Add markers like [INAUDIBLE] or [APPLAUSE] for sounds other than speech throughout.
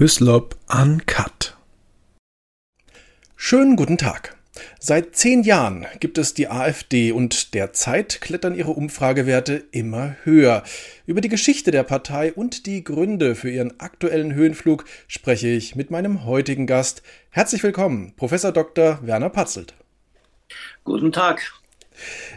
Hyslop Uncut. Schönen guten Tag. Seit zehn Jahren gibt es die AfD und derzeit klettern ihre Umfragewerte immer höher. Über die Geschichte der Partei und die Gründe für ihren aktuellen Höhenflug spreche ich mit meinem heutigen Gast. Herzlich willkommen, Professor Dr. Werner Patzelt. Guten Tag.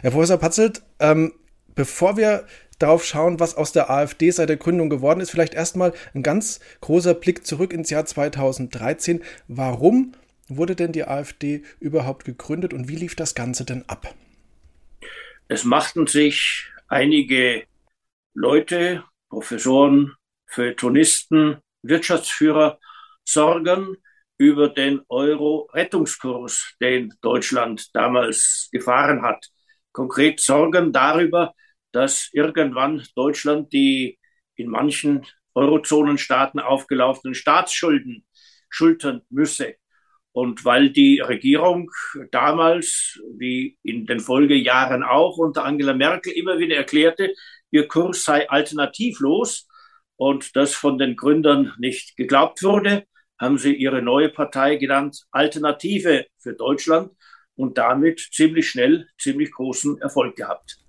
Herr Professor Patzelt, ähm, bevor wir darauf schauen, was aus der AfD seit der Gründung geworden ist, vielleicht erstmal ein ganz großer Blick zurück ins Jahr 2013. Warum wurde denn die AfD überhaupt gegründet und wie lief das Ganze denn ab? Es machten sich einige Leute, Professoren, Feuilletonisten, Wirtschaftsführer Sorgen über den Euro-Rettungskurs, den Deutschland damals gefahren hat. Konkret Sorgen darüber, dass irgendwann Deutschland die in manchen Eurozonenstaaten aufgelaufenen Staatsschulden schultern müsse. Und weil die Regierung damals, wie in den Folgejahren auch unter Angela Merkel immer wieder erklärte, ihr Kurs sei alternativlos und das von den Gründern nicht geglaubt wurde, haben sie ihre neue Partei genannt Alternative für Deutschland und damit ziemlich schnell ziemlich großen Erfolg gehabt.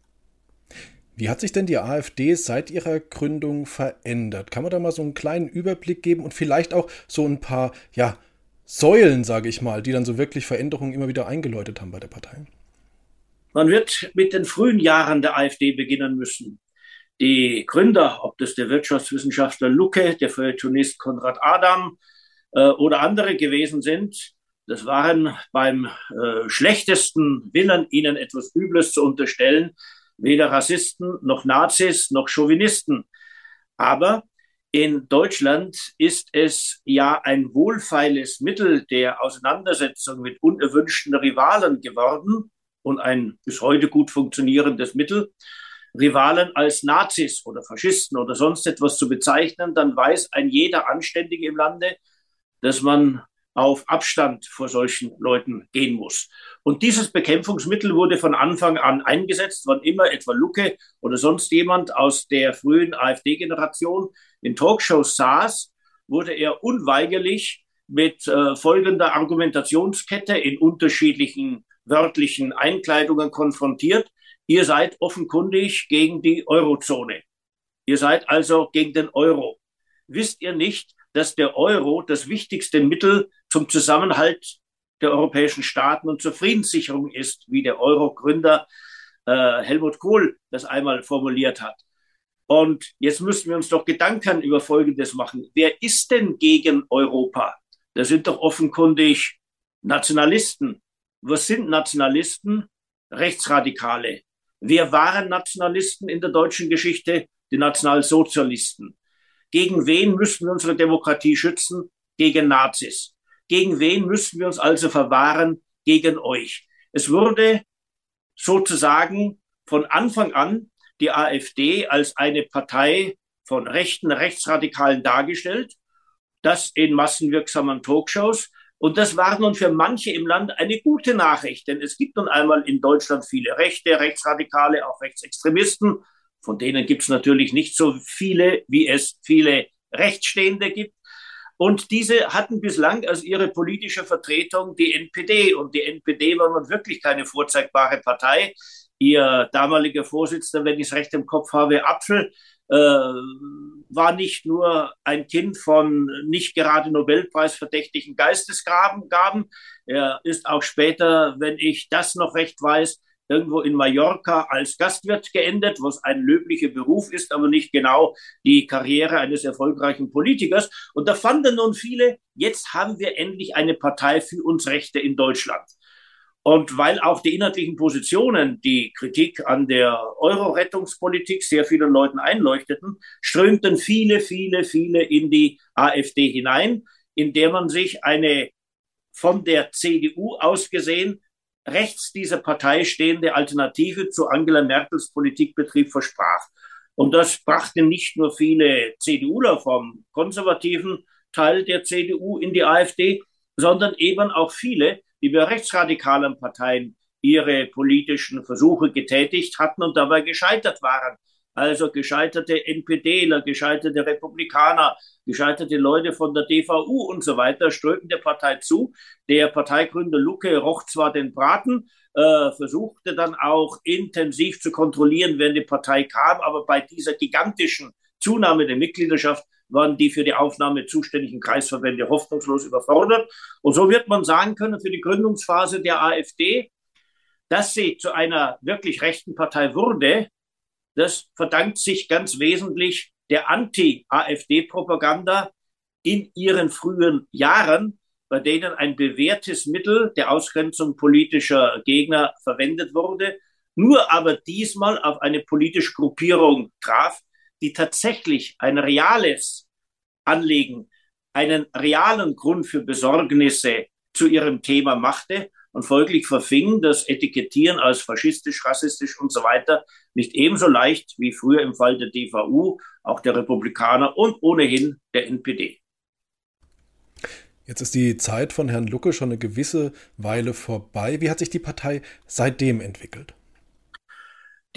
Wie hat sich denn die AfD seit ihrer Gründung verändert? Kann man da mal so einen kleinen Überblick geben und vielleicht auch so ein paar, ja, Säulen, sage ich mal, die dann so wirklich Veränderungen immer wieder eingeläutet haben bei der Partei? Man wird mit den frühen Jahren der AfD beginnen müssen. Die Gründer, ob das der Wirtschaftswissenschaftler Lucke, der Feuilletonist Konrad Adam äh, oder andere gewesen sind, das waren beim äh, schlechtesten Willen, ihnen etwas Übles zu unterstellen, weder Rassisten noch Nazis noch Chauvinisten. Aber in Deutschland ist es ja ein wohlfeiles Mittel der Auseinandersetzung mit unerwünschten Rivalen geworden und ein bis heute gut funktionierendes Mittel. Rivalen als Nazis oder Faschisten oder sonst etwas zu bezeichnen, dann weiß ein jeder Anständige im Lande, dass man auf Abstand vor solchen Leuten gehen muss. Und dieses Bekämpfungsmittel wurde von Anfang an eingesetzt, wann immer etwa Lucke oder sonst jemand aus der frühen AfD-Generation in Talkshows saß, wurde er unweigerlich mit äh, folgender Argumentationskette in unterschiedlichen wörtlichen Einkleidungen konfrontiert. Ihr seid offenkundig gegen die Eurozone. Ihr seid also gegen den Euro. Wisst ihr nicht, dass der Euro das wichtigste Mittel zum Zusammenhalt der europäischen Staaten und zur Friedenssicherung ist, wie der Euro-Gründer äh, Helmut Kohl das einmal formuliert hat. Und jetzt müssen wir uns doch Gedanken über Folgendes machen. Wer ist denn gegen Europa? Das sind doch offenkundig Nationalisten. Was sind Nationalisten? Rechtsradikale. Wer waren Nationalisten in der deutschen Geschichte? Die Nationalsozialisten. Gegen wen müssen wir unsere Demokratie schützen? Gegen Nazis. Gegen wen müssen wir uns also verwahren? Gegen euch. Es wurde sozusagen von Anfang an die AfD als eine Partei von rechten Rechtsradikalen dargestellt, das in massenwirksamen Talkshows. Und das war nun für manche im Land eine gute Nachricht, denn es gibt nun einmal in Deutschland viele Rechte, Rechtsradikale, auch Rechtsextremisten. Von denen gibt es natürlich nicht so viele, wie es viele Rechtsstehende gibt. Und diese hatten bislang als ihre politische Vertretung die NPD. Und die NPD war nun wirklich keine vorzeigbare Partei. Ihr damaliger Vorsitzender, wenn ich es recht im Kopf habe, Apfel, äh, war nicht nur ein Kind von nicht gerade Nobelpreisverdächtigen Geistesgaben. Er ist auch später, wenn ich das noch recht weiß, irgendwo in Mallorca als Gastwirt geendet, was ein löblicher Beruf ist, aber nicht genau die Karriere eines erfolgreichen Politikers. Und da fanden nun viele, jetzt haben wir endlich eine Partei für uns Rechte in Deutschland. Und weil auch die inhaltlichen Positionen die Kritik an der Euro-Rettungspolitik sehr vielen Leuten einleuchteten, strömten viele, viele, viele in die AfD hinein, in der man sich eine von der CDU aus gesehen rechts dieser Partei stehende Alternative zu Angela Merkels Politikbetrieb versprach. Und das brachte nicht nur viele CDUler vom konservativen Teil der CDU in die AfD, sondern eben auch viele, die bei rechtsradikalen Parteien ihre politischen Versuche getätigt hatten und dabei gescheitert waren. Also gescheiterte NPDler, gescheiterte Republikaner, gescheiterte Leute von der DVU und so weiter, strömten der Partei zu. Der Parteigründer Lucke roch zwar den Braten, äh, versuchte dann auch intensiv zu kontrollieren, wenn die Partei kam, aber bei dieser gigantischen Zunahme der Mitgliedschaft waren die für die Aufnahme zuständigen Kreisverbände hoffnungslos überfordert. Und so wird man sagen können, für die Gründungsphase der AfD, dass sie zu einer wirklich rechten Partei wurde, das verdankt sich ganz wesentlich der Anti-AfD-Propaganda in ihren frühen Jahren, bei denen ein bewährtes Mittel der Ausgrenzung politischer Gegner verwendet wurde, nur aber diesmal auf eine politische Gruppierung traf, die tatsächlich ein reales Anliegen, einen realen Grund für Besorgnisse zu ihrem Thema machte und folglich verfing das Etikettieren als faschistisch, rassistisch und so weiter nicht ebenso leicht wie früher im Fall der DVU, auch der Republikaner und ohnehin der NPD. Jetzt ist die Zeit von Herrn Lucke schon eine gewisse Weile vorbei. Wie hat sich die Partei seitdem entwickelt?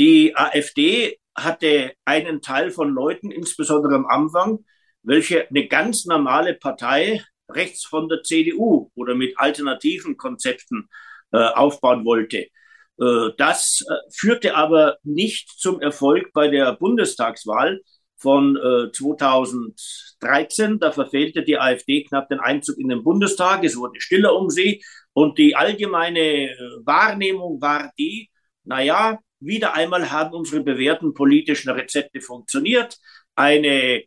Die AfD hatte einen Teil von Leuten, insbesondere am Anfang, welche eine ganz normale Partei rechts von der CDU oder mit alternativen Konzepten äh, aufbauen wollte. Äh, das äh, führte aber nicht zum Erfolg bei der Bundestagswahl von äh, 2013. Da verfehlte die AfD knapp den Einzug in den Bundestag. Es wurde stiller um sie. Und die allgemeine äh, Wahrnehmung war die, naja, wieder einmal haben unsere bewährten politischen Rezepte funktioniert. Eine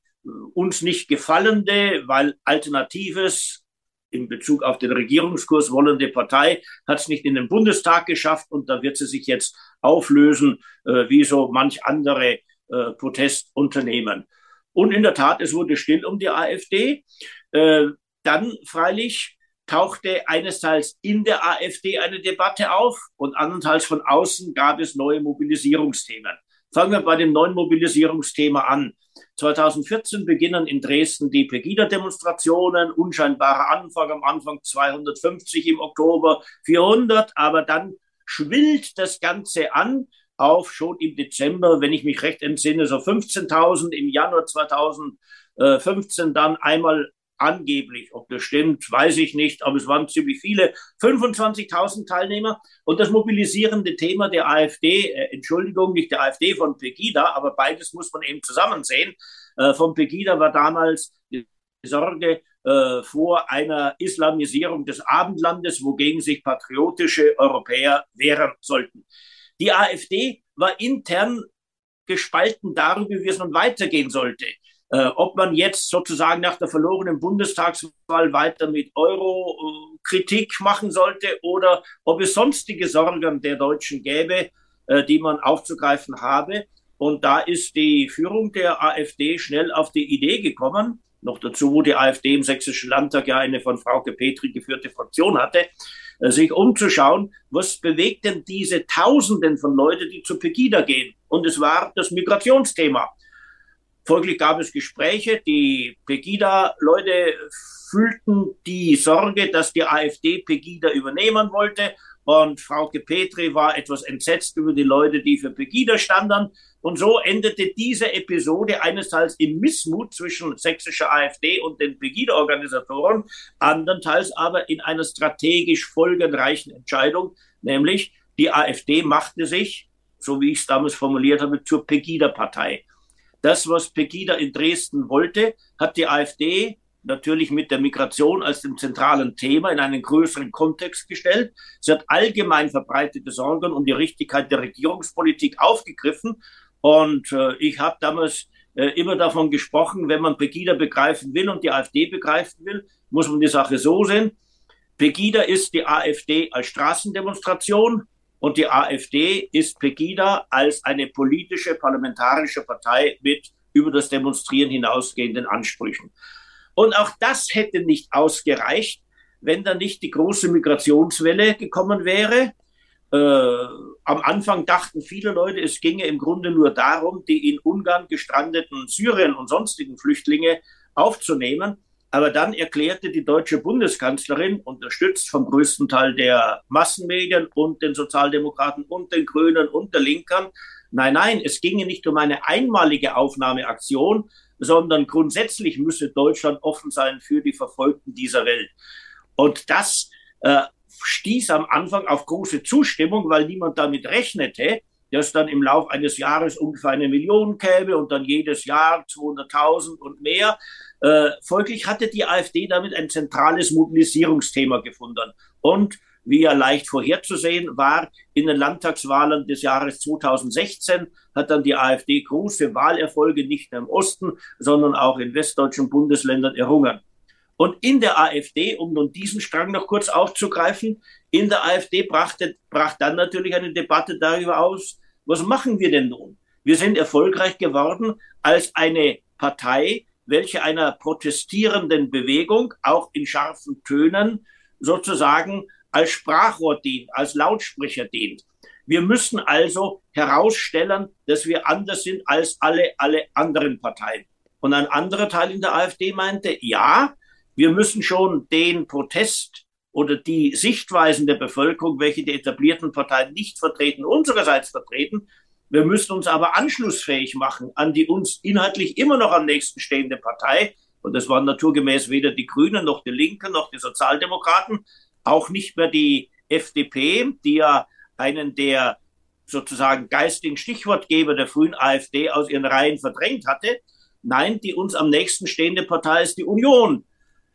uns nicht gefallende, weil Alternatives in Bezug auf den Regierungskurs wollende Partei hat es nicht in den Bundestag geschafft und da wird sie sich jetzt auflösen, äh, wie so manch andere äh, Protestunternehmen. Und in der Tat, es wurde still um die AfD. Äh, dann freilich tauchte einesteils in der AfD eine Debatte auf und andernteils von außen gab es neue Mobilisierungsthemen. Fangen wir bei dem neuen Mobilisierungsthema an. 2014 beginnen in Dresden die Pegida-Demonstrationen, unscheinbarer Anfang, am Anfang 250, im Oktober 400, aber dann schwillt das Ganze an auf schon im Dezember, wenn ich mich recht entsinne, so 15.000, im Januar 2015 dann einmal angeblich. Ob das stimmt, weiß ich nicht, aber es waren ziemlich viele. 25.000 Teilnehmer. Und das mobilisierende Thema der AfD, äh, Entschuldigung, nicht der AfD, von Pegida, aber beides muss man eben zusammen sehen. Äh, von Pegida war damals die Sorge äh, vor einer Islamisierung des Abendlandes, wogegen sich patriotische Europäer wehren sollten. Die AfD war intern gespalten darüber, wie es nun weitergehen sollte. Äh, ob man jetzt sozusagen nach der verlorenen Bundestagswahl weiter mit Euro-Kritik machen sollte oder ob es sonstige Sorgen der Deutschen gäbe, äh, die man aufzugreifen habe. Und da ist die Führung der AfD schnell auf die Idee gekommen, noch dazu, wo die AfD im Sächsischen Landtag ja eine von Frauke Petri geführte Fraktion hatte, äh, sich umzuschauen, was bewegt denn diese Tausenden von Leuten, die zu Pegida gehen? Und es war das Migrationsthema. Folglich gab es Gespräche. Die Pegida-Leute fühlten die Sorge, dass die AfD Pegida übernehmen wollte. Und Frauke Petri war etwas entsetzt über die Leute, die für Pegida standen. Und so endete diese Episode einerseits im Missmut zwischen sächsischer AfD und den Pegida-Organisatoren, andernteils aber in einer strategisch folgenreichen Entscheidung, nämlich die AfD machte sich, so wie ich es damals formuliert habe, zur Pegida-Partei. Das, was Pegida in Dresden wollte, hat die AfD natürlich mit der Migration als dem zentralen Thema in einen größeren Kontext gestellt. Sie hat allgemein verbreitete Sorgen um die Richtigkeit der Regierungspolitik aufgegriffen. Und äh, ich habe damals äh, immer davon gesprochen, wenn man Pegida begreifen will und die AfD begreifen will, muss man die Sache so sehen. Pegida ist die AfD als Straßendemonstration, und die AfD ist Pegida als eine politische parlamentarische Partei mit über das Demonstrieren hinausgehenden Ansprüchen. Und auch das hätte nicht ausgereicht, wenn da nicht die große Migrationswelle gekommen wäre. Äh, am Anfang dachten viele Leute, es ginge im Grunde nur darum, die in Ungarn gestrandeten Syrien und sonstigen Flüchtlinge aufzunehmen. Aber dann erklärte die deutsche Bundeskanzlerin, unterstützt vom größten Teil der Massenmedien und den Sozialdemokraten und den Grünen und der Linken, Nein, nein, es ginge nicht um eine einmalige Aufnahmeaktion, sondern grundsätzlich müsse Deutschland offen sein für die Verfolgten dieser Welt. Und das äh, stieß am Anfang auf große Zustimmung, weil niemand damit rechnete, dass dann im Laufe eines Jahres ungefähr eine Million käme und dann jedes Jahr 200.000 und mehr. Äh, folglich hatte die AfD damit ein zentrales Mobilisierungsthema gefunden. Und wie ja leicht vorherzusehen war, in den Landtagswahlen des Jahres 2016 hat dann die AfD große Wahlerfolge nicht nur im Osten, sondern auch in westdeutschen Bundesländern errungen. Und in der AfD, um nun diesen Strang noch kurz aufzugreifen, in der AfD brachte, brach dann natürlich eine Debatte darüber aus, was machen wir denn nun? Wir sind erfolgreich geworden als eine Partei, welche einer protestierenden Bewegung auch in scharfen Tönen sozusagen als Sprachrohr dient, als Lautsprecher dient. Wir müssen also herausstellen, dass wir anders sind als alle, alle anderen Parteien. Und ein anderer Teil in der AfD meinte, ja, wir müssen schon den Protest oder die Sichtweisen der Bevölkerung, welche die etablierten Parteien nicht vertreten, unsererseits vertreten. Wir müssen uns aber anschlussfähig machen an die uns inhaltlich immer noch am nächsten stehende Partei. Und das waren naturgemäß weder die Grünen noch die Linken noch die Sozialdemokraten, auch nicht mehr die FDP, die ja einen der sozusagen geistigen Stichwortgeber der frühen AfD aus ihren Reihen verdrängt hatte. Nein, die uns am nächsten stehende Partei ist die Union.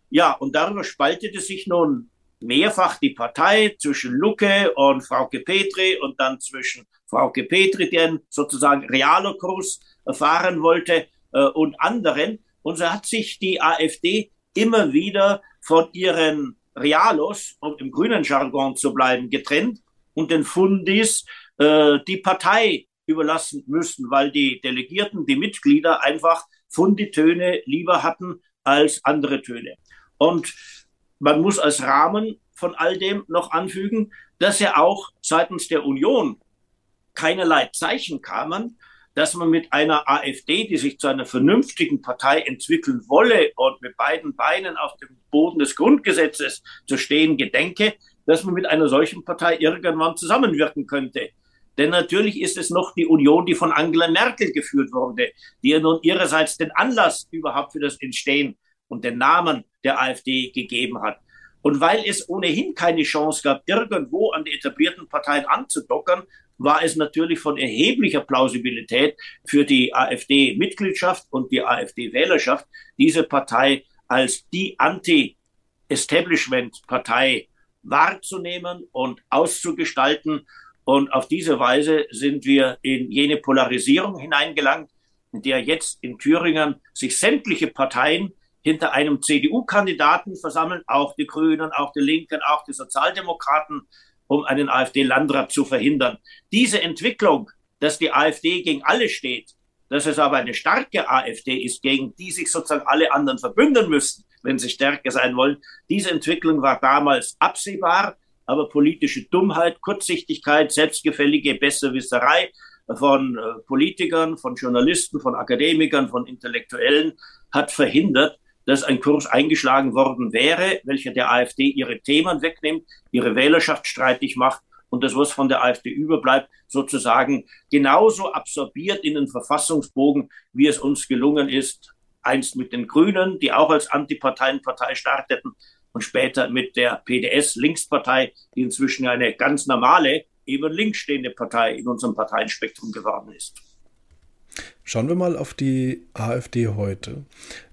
Ja, und darüber spaltete sich nun mehrfach die Partei zwischen Lucke und Frauke Petri und dann zwischen Frauke Petri, die einen sozusagen realer Kurs erfahren wollte, äh, und anderen. Und so hat sich die AfD immer wieder von ihren Realos, um im grünen Jargon zu bleiben, getrennt und den Fundis äh, die Partei überlassen müssen, weil die Delegierten, die Mitglieder einfach Funditöne lieber hatten als andere Töne. Und man muss als Rahmen von all dem noch anfügen, dass ja auch seitens der Union keinerlei Zeichen kamen, dass man mit einer AfD, die sich zu einer vernünftigen Partei entwickeln wolle und mit beiden Beinen auf dem Boden des Grundgesetzes zu stehen gedenke, dass man mit einer solchen Partei irgendwann zusammenwirken könnte. Denn natürlich ist es noch die Union, die von Angela Merkel geführt wurde, die ja nun ihrerseits den Anlass überhaupt für das Entstehen und den Namen der AfD gegeben hat. Und weil es ohnehin keine Chance gab, irgendwo an die etablierten Parteien anzudockern, war es natürlich von erheblicher Plausibilität für die AfD-Mitgliedschaft und die AfD-Wählerschaft, diese Partei als die Anti-Establishment-Partei wahrzunehmen und auszugestalten. Und auf diese Weise sind wir in jene Polarisierung hineingelangt, in der jetzt in Thüringen sich sämtliche Parteien hinter einem CDU-Kandidaten versammeln, auch die Grünen, auch die Linken, auch die Sozialdemokraten, um einen AfD-Landrat zu verhindern. Diese Entwicklung, dass die AfD gegen alle steht, dass es aber eine starke AfD ist, gegen die sich sozusagen alle anderen verbünden müssen, wenn sie stärker sein wollen, diese Entwicklung war damals absehbar, aber politische Dummheit, Kurzsichtigkeit, selbstgefällige Besserwisserei von äh, Politikern, von Journalisten, von Akademikern, von Intellektuellen hat verhindert, dass ein Kurs eingeschlagen worden wäre, welcher der AfD ihre Themen wegnimmt, ihre Wählerschaft streitig macht und das, was von der AfD überbleibt, sozusagen genauso absorbiert in den Verfassungsbogen, wie es uns gelungen ist, einst mit den Grünen, die auch als Antiparteienpartei starteten, und später mit der PDS Linkspartei, die inzwischen eine ganz normale, eben links stehende Partei in unserem Parteienspektrum geworden ist. Schauen wir mal auf die AfD heute.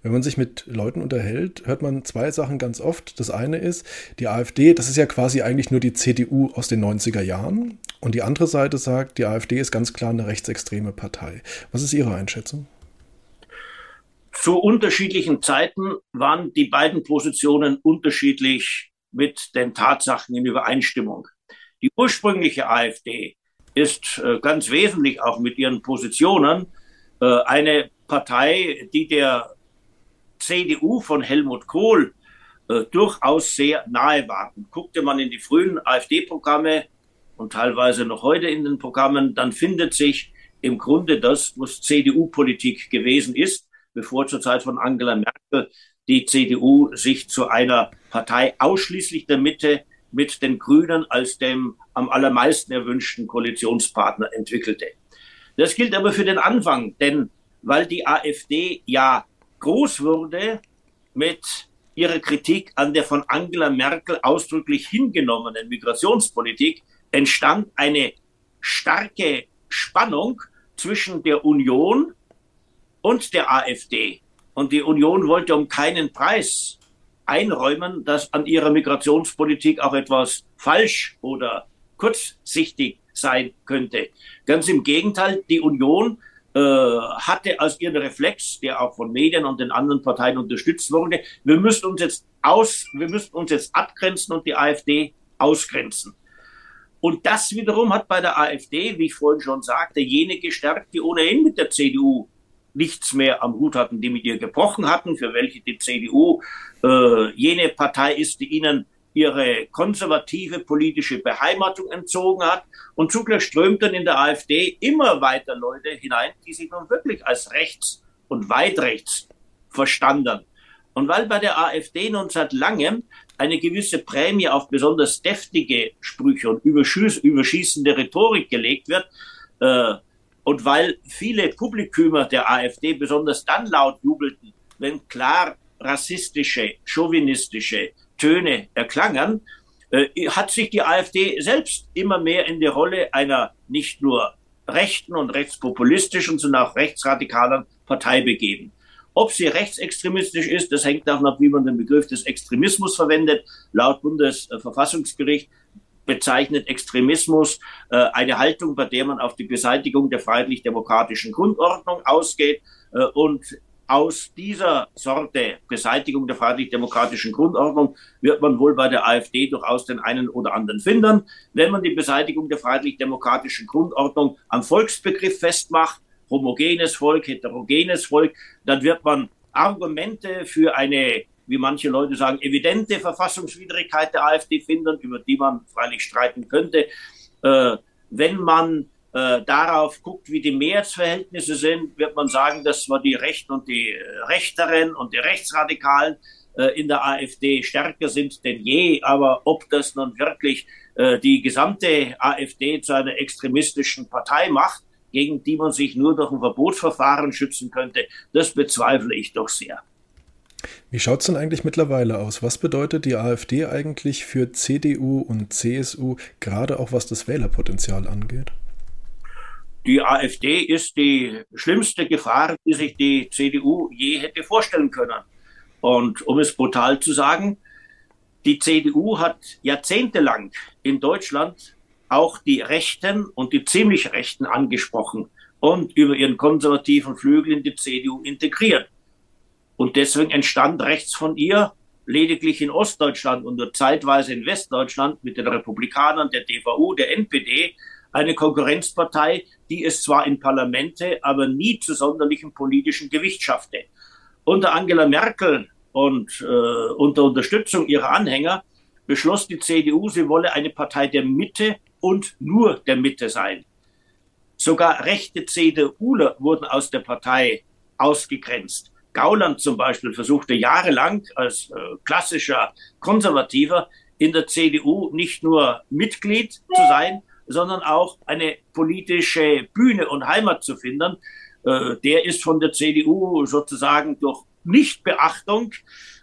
Wenn man sich mit Leuten unterhält, hört man zwei Sachen ganz oft. Das eine ist, die AfD, das ist ja quasi eigentlich nur die CDU aus den 90er Jahren. Und die andere Seite sagt, die AfD ist ganz klar eine rechtsextreme Partei. Was ist Ihre Einschätzung? Zu unterschiedlichen Zeiten waren die beiden Positionen unterschiedlich mit den Tatsachen in Übereinstimmung. Die ursprüngliche AfD ist äh, ganz wesentlich auch mit ihren Positionen eine Partei, die der CDU von Helmut Kohl äh, durchaus sehr nahe war. Und guckte man in die frühen AfD-Programme und teilweise noch heute in den Programmen, dann findet sich im Grunde das, was CDU-Politik gewesen ist, bevor zur Zeit von Angela Merkel die CDU sich zu einer Partei ausschließlich der Mitte mit den Grünen als dem am allermeisten erwünschten Koalitionspartner entwickelte. Das gilt aber für den Anfang, denn weil die AfD ja groß wurde mit ihrer Kritik an der von Angela Merkel ausdrücklich hingenommenen Migrationspolitik, entstand eine starke Spannung zwischen der Union und der AfD. Und die Union wollte um keinen Preis einräumen, dass an ihrer Migrationspolitik auch etwas falsch oder kurzsichtig sein könnte. Ganz im Gegenteil, die Union äh, hatte als ihren Reflex, der auch von Medien und den anderen Parteien unterstützt wurde, wir müssen uns jetzt aus, wir müssen uns jetzt abgrenzen und die AfD ausgrenzen. Und das wiederum hat bei der AfD, wie ich vorhin schon sagte, jene gestärkt, die ohnehin mit der CDU nichts mehr am Hut hatten, die mit ihr gebrochen hatten, für welche die CDU äh, jene Partei ist, die ihnen ihre konservative politische Beheimatung entzogen hat. Und zugleich strömten in der AfD immer weiter Leute hinein, die sich nun wirklich als rechts und weit rechts verstanden. Und weil bei der AfD nun seit langem eine gewisse Prämie auf besonders deftige Sprüche und überschießende Rhetorik gelegt wird, äh, und weil viele Publikumer der AfD besonders dann laut jubelten, wenn klar rassistische, chauvinistische Töne erklangen, äh, hat sich die AfD selbst immer mehr in die Rolle einer nicht nur rechten und rechtspopulistischen, sondern auch rechtsradikalen Partei begeben. Ob sie rechtsextremistisch ist, das hängt davon ab, wie man den Begriff des Extremismus verwendet. Laut Bundesverfassungsgericht bezeichnet Extremismus äh, eine Haltung, bei der man auf die Beseitigung der freiheitlich-demokratischen Grundordnung ausgeht äh, und aus dieser Sorte Beseitigung der freiheitlich-demokratischen Grundordnung wird man wohl bei der AfD durchaus den einen oder anderen finden. Wenn man die Beseitigung der freiheitlich-demokratischen Grundordnung am Volksbegriff festmacht, homogenes Volk, heterogenes Volk, dann wird man Argumente für eine, wie manche Leute sagen, evidente Verfassungswidrigkeit der AfD finden, über die man freilich streiten könnte. Äh, wenn man äh, darauf guckt, wie die Mehrheitsverhältnisse sind, wird man sagen, dass zwar die Rechten und die Rechteren und die Rechtsradikalen äh, in der AfD stärker sind denn je, aber ob das nun wirklich äh, die gesamte AfD zu einer extremistischen Partei macht, gegen die man sich nur durch ein Verbotsverfahren schützen könnte, das bezweifle ich doch sehr. Wie schaut es denn eigentlich mittlerweile aus? Was bedeutet die AfD eigentlich für CDU und CSU, gerade auch was das Wählerpotenzial angeht? Die AfD ist die schlimmste Gefahr, die sich die CDU je hätte vorstellen können. Und um es brutal zu sagen, die CDU hat jahrzehntelang in Deutschland auch die Rechten und die ziemlich Rechten angesprochen und über ihren konservativen Flügel in die CDU integriert. Und deswegen entstand rechts von ihr lediglich in Ostdeutschland und nur zeitweise in Westdeutschland mit den Republikanern, der DVU, der NPD eine Konkurrenzpartei, die es zwar in Parlamente, aber nie zu sonderlichem politischen Gewicht schaffte. Unter Angela Merkel und äh, unter Unterstützung ihrer Anhänger beschloss die CDU, sie wolle eine Partei der Mitte und nur der Mitte sein. Sogar rechte CDUler wurden aus der Partei ausgegrenzt. Gauland zum Beispiel versuchte jahrelang als äh, klassischer Konservativer in der CDU nicht nur Mitglied zu sein, sondern auch eine politische Bühne und Heimat zu finden. Äh, der ist von der CDU sozusagen durch Nichtbeachtung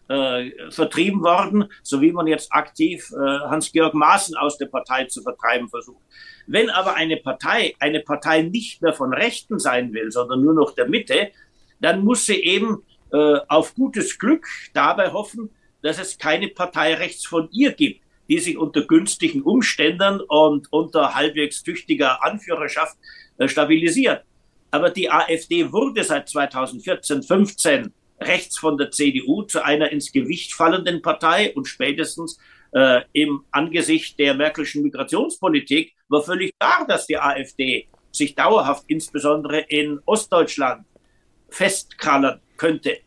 äh, vertrieben worden, so wie man jetzt aktiv äh, Hans-Georg Maaßen aus der Partei zu vertreiben versucht. Wenn aber eine Partei eine Partei nicht mehr von Rechten sein will, sondern nur noch der Mitte, dann muss sie eben äh, auf gutes Glück dabei hoffen, dass es keine Partei rechts von ihr gibt die sich unter günstigen Umständen und unter halbwegs tüchtiger Anführerschaft äh, stabilisiert. Aber die AfD wurde seit 2014, 15 rechts von der CDU zu einer ins Gewicht fallenden Partei und spätestens äh, im Angesicht der Merkelschen Migrationspolitik war völlig klar, dass die AfD sich dauerhaft insbesondere in Ostdeutschland festkrallen könnte.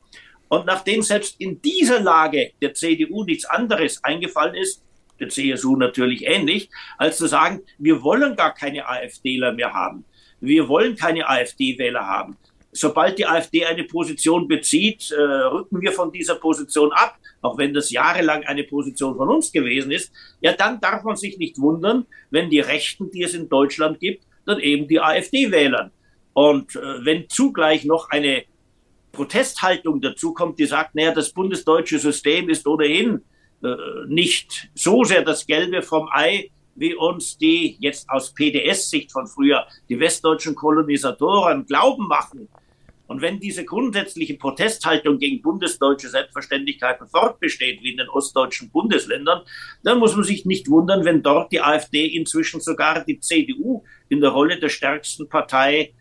Und nachdem selbst in dieser Lage der CDU nichts anderes eingefallen ist, der CSU natürlich ähnlich, als zu sagen, wir wollen gar keine AfDler mehr haben. Wir wollen keine AfD-Wähler haben. Sobald die AfD eine Position bezieht, äh, rücken wir von dieser Position ab, auch wenn das jahrelang eine Position von uns gewesen ist. Ja, dann darf man sich nicht wundern, wenn die Rechten, die es in Deutschland gibt, dann eben die AfD wählen. Und äh, wenn zugleich noch eine Protesthaltung dazu kommt, die sagt, naja, das bundesdeutsche System ist ohnehin nicht so sehr das Gelbe vom Ei, wie uns die jetzt aus PDS-Sicht von früher, die westdeutschen Kolonisatoren glauben machen. Und wenn diese grundsätzliche Protesthaltung gegen bundesdeutsche Selbstverständlichkeiten fortbesteht, wie in den ostdeutschen Bundesländern, dann muss man sich nicht wundern, wenn dort die AfD inzwischen sogar die CDU in der Rolle der stärksten Partei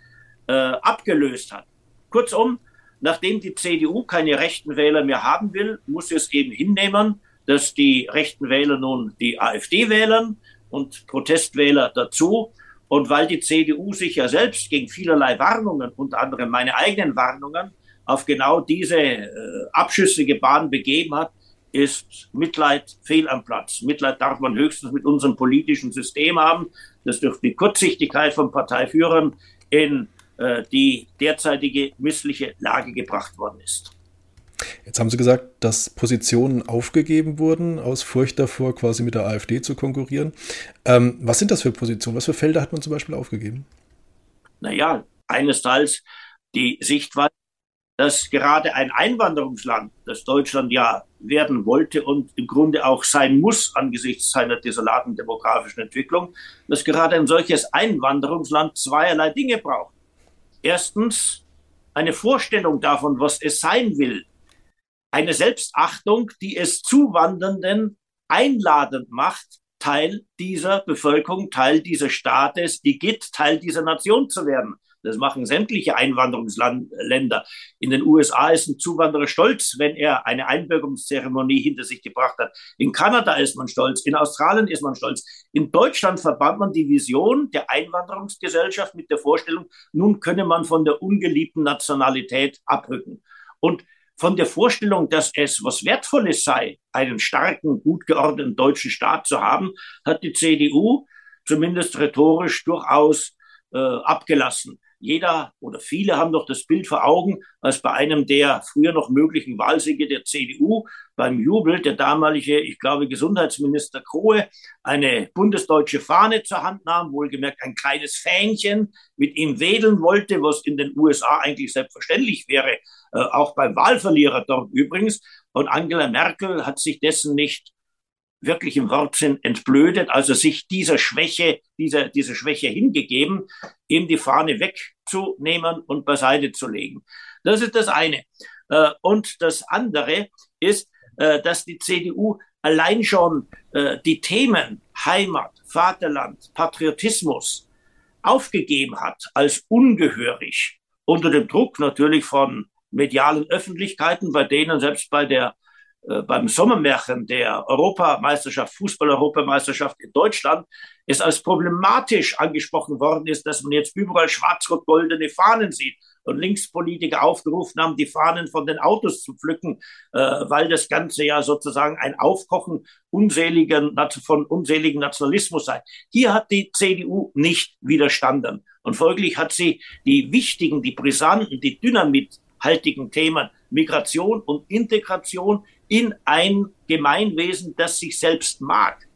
äh, abgelöst hat. Kurzum, nachdem die CDU keine rechten Wähler mehr haben will, muss sie es eben hinnehmen, dass die rechten Wähler nun die AfD wählen und Protestwähler dazu. Und weil die CDU sich ja selbst gegen vielerlei Warnungen, unter anderem meine eigenen Warnungen, auf genau diese äh, abschüssige Bahn begeben hat, ist Mitleid fehl am Platz. Mitleid darf man höchstens mit unserem politischen System haben, das durch die Kurzsichtigkeit von Parteiführern in äh, die derzeitige missliche Lage gebracht worden ist. Jetzt haben Sie gesagt, dass Positionen aufgegeben wurden, aus Furcht davor, quasi mit der AfD zu konkurrieren. Ähm, was sind das für Positionen? Was für Felder hat man zum Beispiel aufgegeben? Naja, einerseits die Sichtweise, dass gerade ein Einwanderungsland, das Deutschland ja werden wollte und im Grunde auch sein muss angesichts seiner desolaten demografischen Entwicklung, dass gerade ein solches Einwanderungsland zweierlei Dinge braucht. Erstens eine Vorstellung davon, was es sein will, eine Selbstachtung, die es Zuwandernden einladend macht, Teil dieser Bevölkerung, Teil dieses Staates, Igitt, Teil dieser Nation zu werden. Das machen sämtliche Einwanderungsländer. In den USA ist ein Zuwanderer stolz, wenn er eine Einbürgerungszeremonie hinter sich gebracht hat. In Kanada ist man stolz, in Australien ist man stolz. In Deutschland verband man die Vision der Einwanderungsgesellschaft mit der Vorstellung, nun könne man von der ungeliebten Nationalität abrücken. Und von der Vorstellung, dass es was Wertvolles sei, einen starken, gut geordneten deutschen Staat zu haben, hat die CDU zumindest rhetorisch durchaus äh, abgelassen. Jeder oder viele haben doch das Bild vor Augen, als bei einem der früher noch möglichen Wahlsiege der CDU beim Jubel der damalige, ich glaube, Gesundheitsminister Krohe eine bundesdeutsche Fahne zur Hand nahm, wohlgemerkt ein kleines Fähnchen mit ihm wedeln wollte, was in den USA eigentlich selbstverständlich wäre, äh, auch beim Wahlverlierer dort übrigens. Und Angela Merkel hat sich dessen nicht wirklich im Wortsinn entblödet, also sich dieser Schwäche, dieser, dieser Schwäche hingegeben, ihm die Fahne wegzunehmen und beiseite zu legen. Das ist das eine. Äh, und das andere ist, äh, dass die CDU allein schon äh, die Themen Heimat, Vaterland, Patriotismus aufgegeben hat als ungehörig, unter dem Druck natürlich von medialen Öffentlichkeiten, bei denen selbst bei der beim Sommermärchen der Europameisterschaft, Fußball-Europameisterschaft in Deutschland, es als problematisch angesprochen worden ist, dass man jetzt überall schwarz-rot-goldene Fahnen sieht und Linkspolitiker aufgerufen haben, die Fahnen von den Autos zu pflücken, äh, weil das Ganze ja sozusagen ein Aufkochen unseligen, von unseligen Nationalismus sei. Hier hat die CDU nicht widerstanden. Und folglich hat sie die wichtigen, die brisanten, die dynamithaltigen Themen Migration und Integration in ein Gemeinwesen, das sich selbst mag,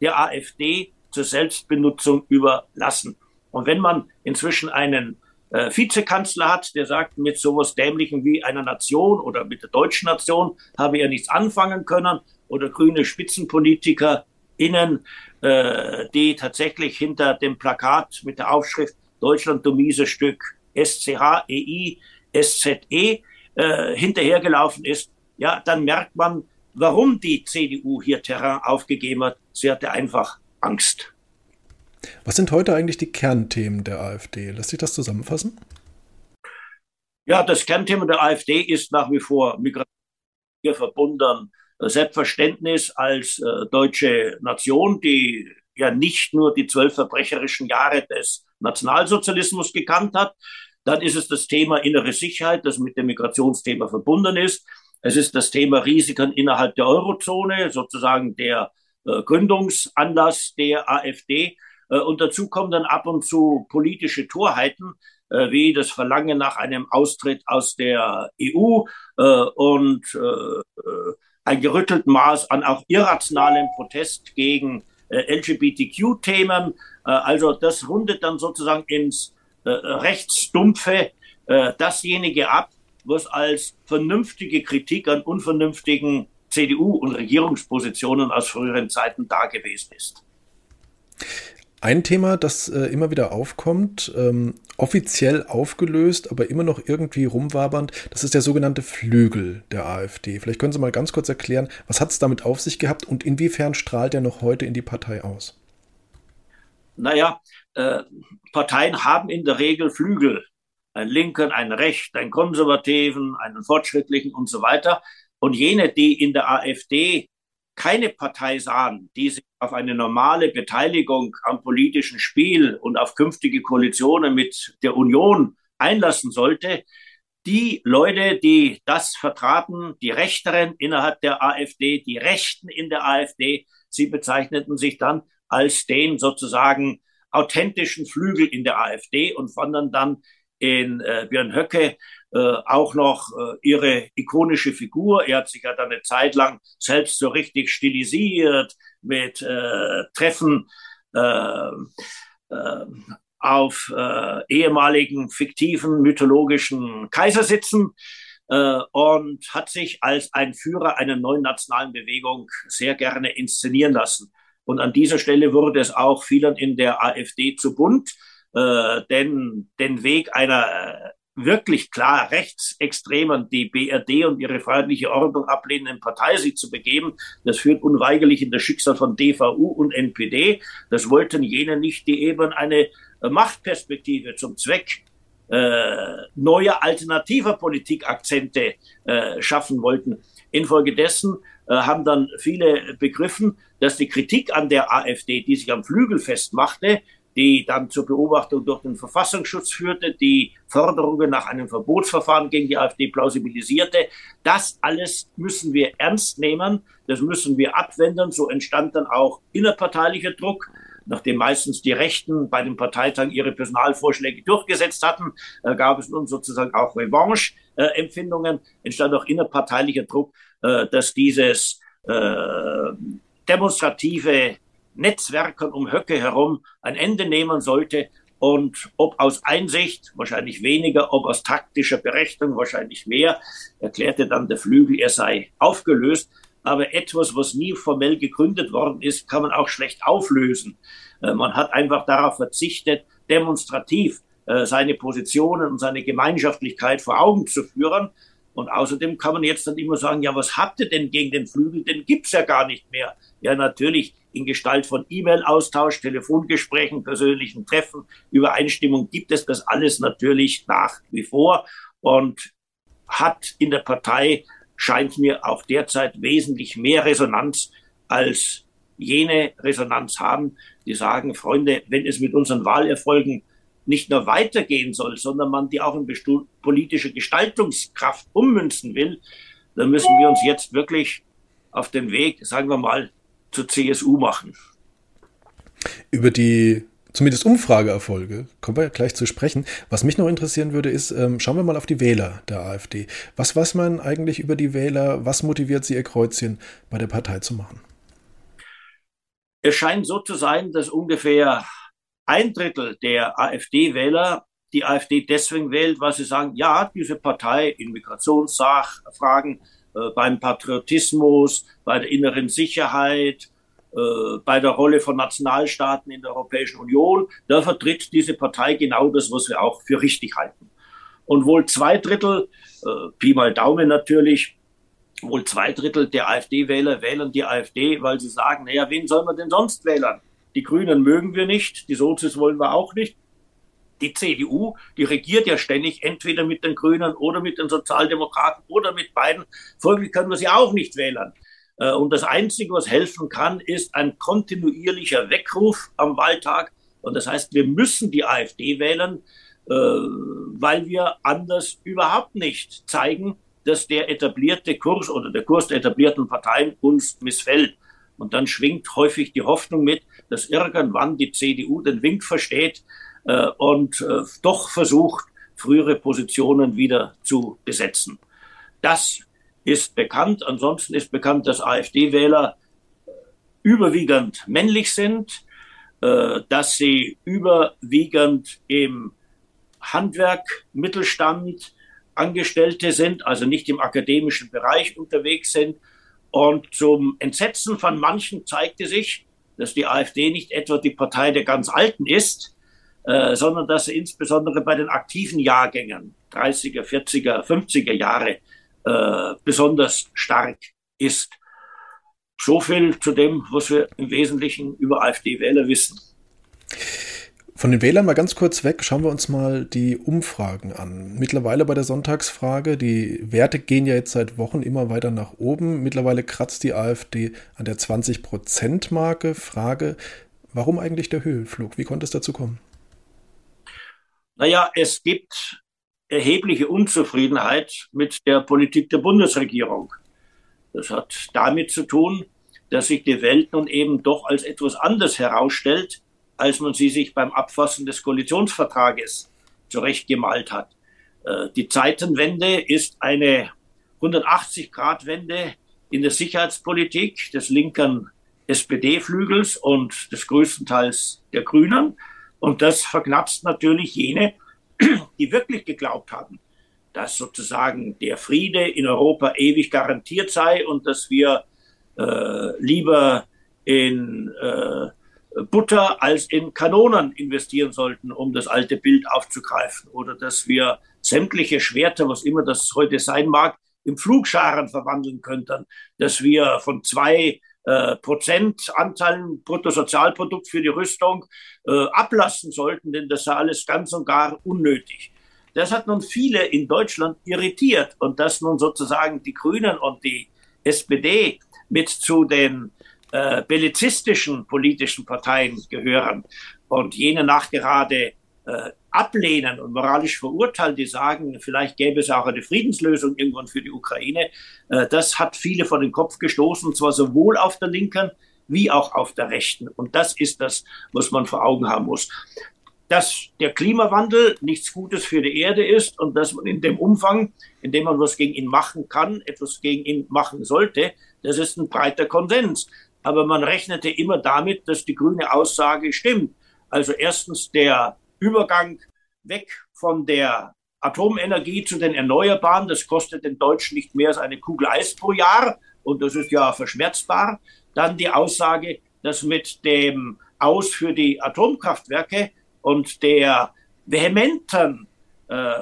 der AfD zur Selbstbenutzung überlassen. Und wenn man inzwischen einen äh, Vizekanzler hat, der sagt, mit sowas Dämlichem wie einer Nation oder mit der deutschen Nation habe er nichts anfangen können, oder grüne Spitzenpolitiker innen, äh, die tatsächlich hinter dem Plakat mit der Aufschrift Deutschland du mieses Stück SCHEI, SZE äh, hinterhergelaufen ist, ja, dann merkt man, warum die CDU hier Terrain aufgegeben hat. Sie hatte einfach Angst. Was sind heute eigentlich die Kernthemen der AfD? Lässt sich das zusammenfassen? Ja, das Kernthema der AfD ist nach wie vor Migration verbunden. Selbstverständnis als äh, deutsche Nation, die ja nicht nur die zwölf verbrecherischen Jahre des Nationalsozialismus gekannt hat. Dann ist es das Thema innere Sicherheit, das mit dem Migrationsthema verbunden ist. Es ist das Thema Risiken innerhalb der Eurozone, sozusagen der äh, Gründungsanlass der AfD. Äh, und dazu kommen dann ab und zu politische Torheiten, äh, wie das Verlangen nach einem Austritt aus der EU äh, und äh, äh, ein gerüttelten Maß an auch irrationalem Protest gegen LGBTQ-Themen. also das rundet dann sozusagen ins äh, Rechtsdumpfe äh, dasjenige ab, was als vernünftige Kritik an unvernünftigen CDU- und Regierungspositionen aus früheren Zeiten da gewesen ist. Ein Thema, das äh, immer wieder aufkommt, ähm, offiziell aufgelöst, aber immer noch irgendwie rumwabernd, das ist der sogenannte Flügel der AfD. Vielleicht können Sie mal ganz kurz erklären, was hat es damit auf sich gehabt und inwiefern strahlt er noch heute in die Partei aus? Naja, äh, Parteien haben in der Regel Flügel. Einen linken, einen rechten, einen konservativen, einen fortschrittlichen und so weiter. Und jene, die in der AfD keine Partei sahen, die sich auf eine normale Beteiligung am politischen Spiel und auf künftige Koalitionen mit der Union einlassen sollte, die Leute, die das vertraten, die Rechteren innerhalb der AfD, die Rechten in der AfD, sie bezeichneten sich dann als den sozusagen authentischen Flügel in der AfD und fanden dann in äh, Björn Höcke äh, auch noch äh, ihre ikonische Figur. Er hat sich ja dann eine Zeit lang selbst so richtig stilisiert mit äh, Treffen äh, äh, auf äh, ehemaligen fiktiven mythologischen Kaisersitzen äh, und hat sich als ein Führer einer neuen nationalen Bewegung sehr gerne inszenieren lassen. Und an dieser Stelle wurde es auch vielen in der AfD zu bunt, äh, denn den Weg einer wirklich klar rechtsextremen, die BRD und ihre freiheitliche Ordnung ablehnenden Partei sich zu begeben. Das führt unweigerlich in das Schicksal von DVU und NPD. Das wollten jene nicht, die eben eine Machtperspektive zum Zweck äh, neuer alternativer Politikakzente äh, schaffen wollten. Infolgedessen äh, haben dann viele begriffen, dass die Kritik an der AfD, die sich am Flügel festmachte, die dann zur Beobachtung durch den Verfassungsschutz führte, die Forderungen nach einem Verbotsverfahren gegen die AfD plausibilisierte. Das alles müssen wir ernst nehmen, das müssen wir abwenden. So entstand dann auch innerparteilicher Druck. Nachdem meistens die Rechten bei dem Parteitag ihre Personalvorschläge durchgesetzt hatten, äh, gab es nun sozusagen auch Revanche-Empfindungen, entstand auch innerparteilicher Druck, äh, dass dieses äh, demonstrative Netzwerken um Höcke herum ein Ende nehmen sollte und ob aus Einsicht, wahrscheinlich weniger, ob aus taktischer Berechnung, wahrscheinlich mehr, erklärte dann der Flügel, er sei aufgelöst. Aber etwas, was nie formell gegründet worden ist, kann man auch schlecht auflösen. Äh, man hat einfach darauf verzichtet, demonstrativ äh, seine Positionen und seine Gemeinschaftlichkeit vor Augen zu führen. Und außerdem kann man jetzt dann immer sagen, ja, was habt ihr denn gegen den Flügel? Den gibt's ja gar nicht mehr. Ja, natürlich, in Gestalt von E-Mail-Austausch, Telefongesprächen, persönlichen Treffen, Übereinstimmung gibt es das alles natürlich nach wie vor und hat in der Partei, scheint mir auch derzeit wesentlich mehr Resonanz als jene Resonanz haben, die sagen, Freunde, wenn es mit unseren Wahlerfolgen nicht nur weitergehen soll, sondern man die auch in politische Gestaltungskraft ummünzen will, dann müssen wir uns jetzt wirklich auf den Weg, sagen wir mal, zur CSU machen. Über die zumindest Umfrageerfolge, kommen wir gleich zu sprechen. Was mich noch interessieren würde, ist, ähm, schauen wir mal auf die Wähler der AfD. Was weiß man eigentlich über die Wähler? Was motiviert sie, ihr Kreuzchen bei der Partei zu machen? Es scheint so zu sein, dass ungefähr ein Drittel der AfD-Wähler die AfD deswegen wählt, weil sie sagen, ja, diese Partei in Migrationssachfragen äh, beim Patriotismus, bei der inneren Sicherheit, äh, bei der Rolle von Nationalstaaten in der Europäischen Union. Da vertritt diese Partei genau das, was wir auch für richtig halten. Und wohl zwei Drittel, äh, Pi mal Daumen natürlich, wohl zwei Drittel der AfD-Wähler wählen die AfD, weil sie sagen, naja, wen soll man denn sonst wählen? Die Grünen mögen wir nicht, die Sozis wollen wir auch nicht die CDU, die regiert ja ständig entweder mit den Grünen oder mit den Sozialdemokraten oder mit beiden. Folglich können wir sie auch nicht wählen. Äh, und das Einzige, was helfen kann, ist ein kontinuierlicher Weckruf am Wahltag. Und das heißt, wir müssen die AfD wählen, äh, weil wir anders überhaupt nicht zeigen, dass der etablierte Kurs oder der Kurs der etablierten Parteien uns missfällt. Und dann schwingt häufig die Hoffnung mit, dass irgendwann die CDU den Wink versteht, äh, und äh, doch versucht, frühere Positionen wieder zu besetzen. Das ist bekannt. Ansonsten ist bekannt, dass AfD-Wähler überwiegend männlich sind, äh, dass sie überwiegend im Handwerk, Mittelstand, Angestellte sind, also nicht im akademischen Bereich unterwegs sind. Und zum Entsetzen von manchen zeigte sich, dass die AfD nicht etwa die Partei der ganz Alten ist, äh, sondern dass sie insbesondere bei den aktiven Jahrgängen, 30er, 40er, 50er Jahre, äh, besonders stark ist. So viel zu dem, was wir im Wesentlichen über AfD-Wähler wissen. Von den Wählern mal ganz kurz weg, schauen wir uns mal die Umfragen an. Mittlerweile bei der Sonntagsfrage, die Werte gehen ja jetzt seit Wochen immer weiter nach oben. Mittlerweile kratzt die AfD an der 20-Prozent-Marke. Frage, warum eigentlich der Höhenflug? Wie konnte es dazu kommen? Naja, es gibt erhebliche Unzufriedenheit mit der Politik der Bundesregierung. Das hat damit zu tun, dass sich die Welt nun eben doch als etwas anders herausstellt, als man sie sich beim Abfassen des Koalitionsvertrages zurechtgemalt hat. Äh, die Zeitenwende ist eine 180-Grad-Wende in der Sicherheitspolitik des linken SPD-Flügels und des größten Teils der Grünen. Und das verknapst natürlich jene, [CLEARS THROAT] die wirklich geglaubt haben, dass sozusagen der Friede in Europa ewig garantiert sei und dass wir äh, lieber in äh, Butter als in Kanonen investieren sollten, um das alte Bild aufzugreifen. Oder dass wir sämtliche Schwerter, was immer das heute sein mag, im Flugscharen verwandeln könnten. Dass wir von zwei äh, Prozent Anteilen Bruttosozialprodukt für die Rüstung äh, ablassen sollten, denn das sei alles ganz und gar unnötig. Das hat nun viele in Deutschland irritiert und dass nun sozusagen die Grünen und die SPD mit zu den äh, bellizistischen politischen Parteien gehören und jene nachgerade äh, ablehnen und moralisch verurteilen, die sagen, vielleicht gäbe es auch eine Friedenslösung irgendwann für die Ukraine, äh, das hat viele vor den Kopf gestoßen, und zwar sowohl auf der linken wie auch auf der rechten. Und das ist das, was man vor Augen haben muss. Dass der Klimawandel nichts Gutes für die Erde ist und dass man in dem Umfang, in dem man was gegen ihn machen kann, etwas gegen ihn machen sollte, das ist ein breiter Konsens aber man rechnete immer damit, dass die grüne Aussage stimmt. Also erstens der Übergang weg von der Atomenergie zu den Erneuerbaren, das kostet den Deutschen nicht mehr als eine Kugel Eis pro Jahr und das ist ja verschmerzbar. Dann die Aussage, dass mit dem Aus für die Atomkraftwerke und der vehementen äh,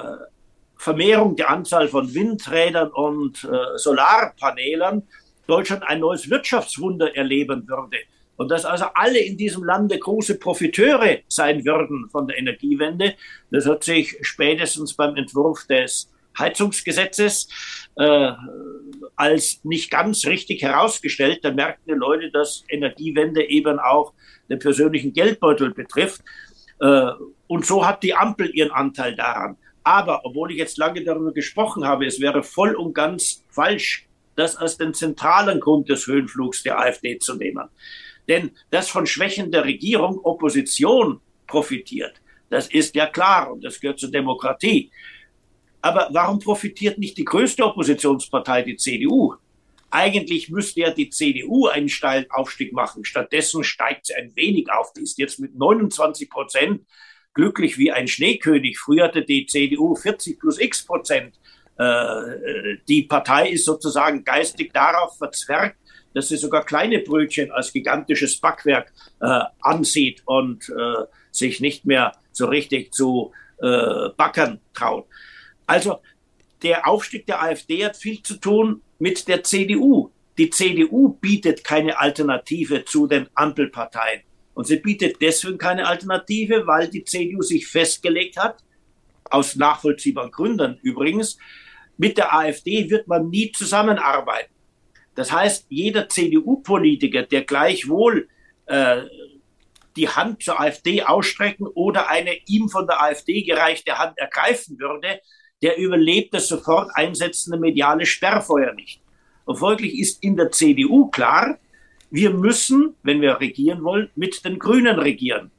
Vermehrung der Anzahl von Windrädern und äh, Solarpanelen Deutschland ein neues Wirtschaftswunder erleben würde und dass also alle in diesem Lande große Profiteure sein würden von der Energiewende, das hat sich spätestens beim Entwurf des Heizungsgesetzes äh, als nicht ganz richtig herausgestellt. Da merkten die Leute, dass Energiewende eben auch den persönlichen Geldbeutel betrifft. Äh, und so hat die Ampel ihren Anteil daran. Aber obwohl ich jetzt lange darüber gesprochen habe, es wäre voll und ganz falsch, das als den zentralen Grund des Höhenflugs der AfD zu nehmen. Denn dass von Schwächen der Regierung Opposition profitiert, das ist ja klar und das gehört zur Demokratie. Aber warum profitiert nicht die größte Oppositionspartei, die CDU? Eigentlich müsste ja die CDU einen steilen Aufstieg machen. Stattdessen steigt sie ein wenig auf. Die ist jetzt mit 29 Prozent glücklich wie ein Schneekönig. Früher hatte die CDU 40 plus x Prozent. Äh, die Partei ist sozusagen geistig darauf verzwergt, dass sie sogar kleine Brötchen als gigantisches Backwerk äh, ansieht und äh, sich nicht mehr so richtig zu äh, backern traut. Also der Aufstieg der AfD hat viel zu tun mit der CDU. Die CDU bietet keine Alternative zu den Ampelparteien. Und sie bietet deswegen keine Alternative, weil die CDU sich festgelegt hat, aus nachvollziehbaren Gründen übrigens, mit der AfD wird man nie zusammenarbeiten. Das heißt, jeder CDU-Politiker, der gleichwohl äh, die Hand zur AfD ausstrecken oder eine ihm von der AfD gereichte Hand ergreifen würde, der überlebt das sofort einsetzende mediale Sperrfeuer nicht. Und folglich ist in der CDU klar, wir müssen, wenn wir regieren wollen, mit den Grünen regieren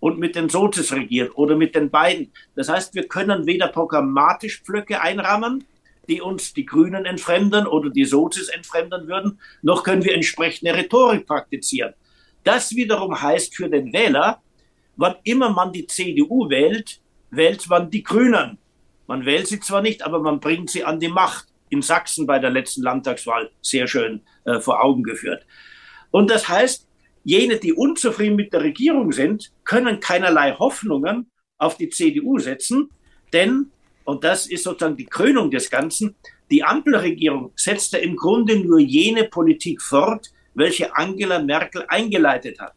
und mit den Sozis regieren oder mit den beiden. Das heißt, wir können weder programmatisch Pflöcke einrahmen, die uns die Grünen entfremden oder die Sozis entfremden würden, noch können wir entsprechende Rhetorik praktizieren. Das wiederum heißt für den Wähler, wann immer man die CDU wählt, wählt man die Grünen. Man wählt sie zwar nicht, aber man bringt sie an die Macht. In Sachsen bei der letzten Landtagswahl sehr schön äh, vor Augen geführt. Und das heißt, jene, die unzufrieden mit der Regierung sind, können keinerlei Hoffnungen auf die CDU setzen, denn, und das ist sozusagen die Krönung des Ganzen, die Ampelregierung setzte im Grunde nur jene Politik fort, welche Angela Merkel eingeleitet hat.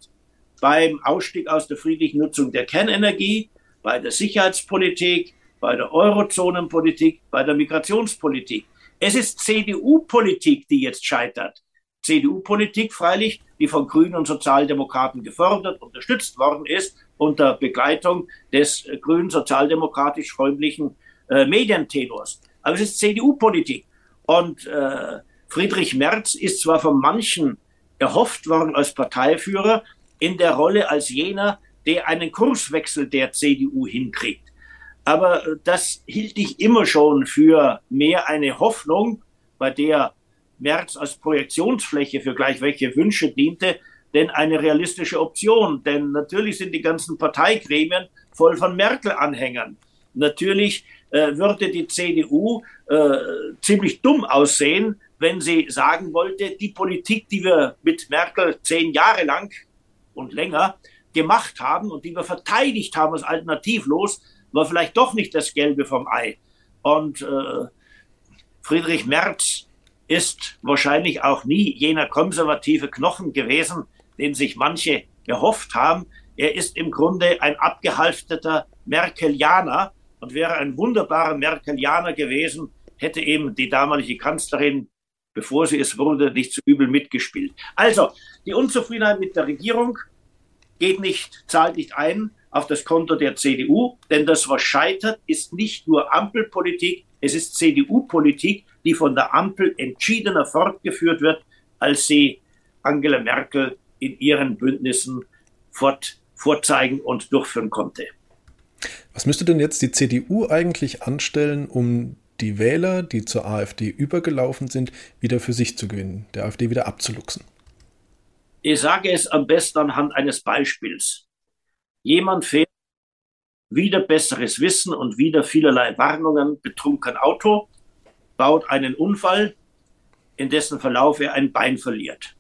Beim Ausstieg aus der friedlichen Nutzung der Kernenergie, bei der Sicherheitspolitik, bei der Eurozonenpolitik, bei der Migrationspolitik. Es ist CDU-Politik, die jetzt scheitert. CDU-Politik freilich, die von Grünen und Sozialdemokraten gefördert, unterstützt worden ist, unter Begleitung des grünen sozialdemokratisch freundlichen äh, Medientenors. Aber es ist CDU-Politik. Und äh, Friedrich Merz ist zwar von manchen erhofft worden als Parteiführer in der Rolle als jener, der einen Kurswechsel der CDU hinkriegt. Aber äh, das hielt ich immer schon für mehr eine Hoffnung, bei der Merz als Projektionsfläche für gleich welche Wünsche diente, denn eine realistische Option. Denn natürlich sind die ganzen Parteigremien voll von Merkel-Anhängern. Natürlich äh, würde die CDU äh, ziemlich dumm aussehen, wenn sie sagen wollte, die Politik, die wir mit Merkel zehn Jahre lang und länger gemacht haben und die wir verteidigt haben als alternativlos, war vielleicht doch nicht das Gelbe vom Ei. Und äh, Friedrich Merz ist wahrscheinlich auch nie jener konservative Knochen gewesen, den sich manche erhofft haben. Er ist im Grunde ein abgehalfteter Merkelianer und wäre ein wunderbarer Merkelianer gewesen, hätte eben die damalige Kanzlerin, bevor sie es wurde, nicht zu übel mitgespielt. Also, die Unzufriedenheit mit der Regierung geht nicht, zahlt nicht ein auf das Konto der CDU, denn das, was scheitert, ist nicht nur Ampelpolitik, es ist CDU-Politik, die von der Ampel entschiedener fortgeführt wird, als sie Angela Merkel in ihren Bündnissen fort, vorzeigen und durchführen konnte. Was müsste denn jetzt die CDU eigentlich anstellen, um die Wähler, die zur AfD übergelaufen sind, wieder für sich zu gewinnen, der AfD wieder abzuluxen? Ich sage es am besten anhand eines Beispiels. Jemand fährt wieder besseres Wissen und wieder vielerlei Warnungen betrunken Auto, baut einen Unfall, in dessen Verlauf er ein Bein verliert.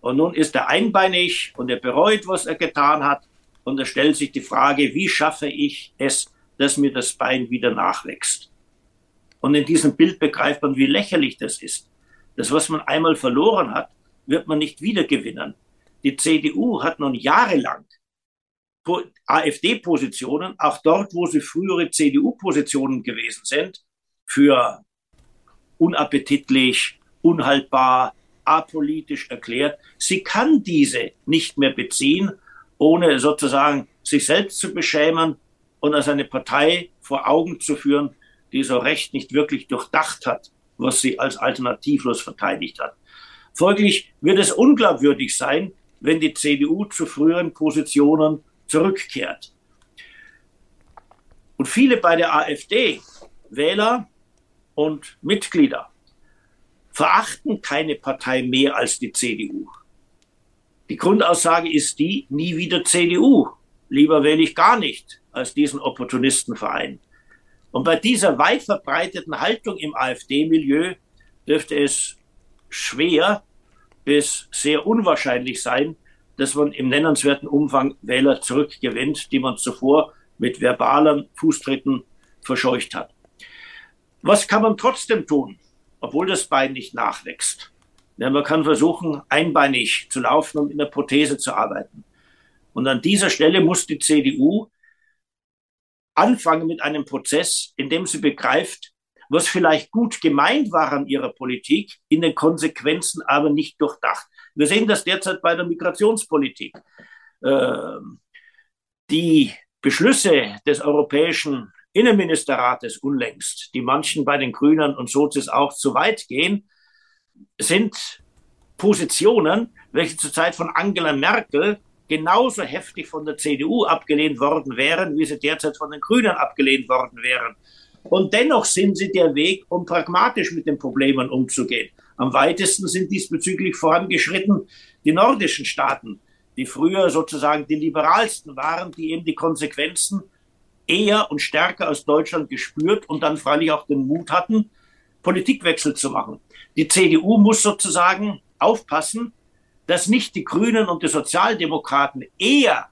Und nun ist er einbeinig und er bereut, was er getan hat. Und er stellt sich die Frage, wie schaffe ich es, dass mir das Bein wieder nachwächst? Und in diesem Bild begreift man, wie lächerlich das ist. Das, was man einmal verloren hat, wird man nicht wiedergewinnen. Die CDU hat nun jahrelang AfD-Positionen, auch dort, wo sie frühere CDU-Positionen gewesen sind, für unappetitlich, unhaltbar, apolitisch erklärt. Sie kann diese nicht mehr beziehen, ohne sozusagen sich selbst zu beschämen und als eine Partei vor Augen zu führen, die so recht nicht wirklich durchdacht hat, was sie als alternativlos verteidigt hat. Folglich wird es unglaubwürdig sein, wenn die CDU zu früheren Positionen zurückkehrt. Und viele bei der AfD, Wähler und Mitglieder, verachten keine Partei mehr als die CDU. Die Grundaussage ist die, nie wieder CDU. Lieber wähle ich gar nicht als diesen Opportunistenverein. Und bei dieser weit verbreiteten Haltung im AfD-Milieu dürfte es schwer bis sehr unwahrscheinlich sein, dass man im nennenswerten Umfang Wähler zurückgewinnt, die man zuvor mit verbalen Fußtritten verscheucht hat. Was kann man trotzdem tun, obwohl das Bein nicht nachwächst? Ja, man kann versuchen, einbeinig zu laufen und in der Prothese zu arbeiten. Und an dieser Stelle muss die CDU anfangen mit einem Prozess, in dem sie begreift, was vielleicht gut gemeint war an ihrer Politik, in den Konsequenzen aber nicht durchdacht. Wir sehen das derzeit bei der Migrationspolitik. Ähm, die Beschlüsse des Europäischen Innenministerrates unlängst, die manchen bei den Grünen und Sozis auch zu weit gehen, sind Positionen, welche zurzeit von Angela Merkel genauso heftig von der CDU abgelehnt worden wären, wie sie derzeit von den Grünen abgelehnt worden wären. Und dennoch sind sie der Weg, um pragmatisch mit den Problemen umzugehen. Am weitesten sind diesbezüglich vorangeschritten die nordischen Staaten, die früher sozusagen die liberalsten waren, die eben die Konsequenzen eher und stärker aus Deutschland gespürt und dann freilich auch den Mut hatten, Politikwechsel zu machen. Die CDU muss sozusagen aufpassen, dass nicht die Grünen und die Sozialdemokraten eher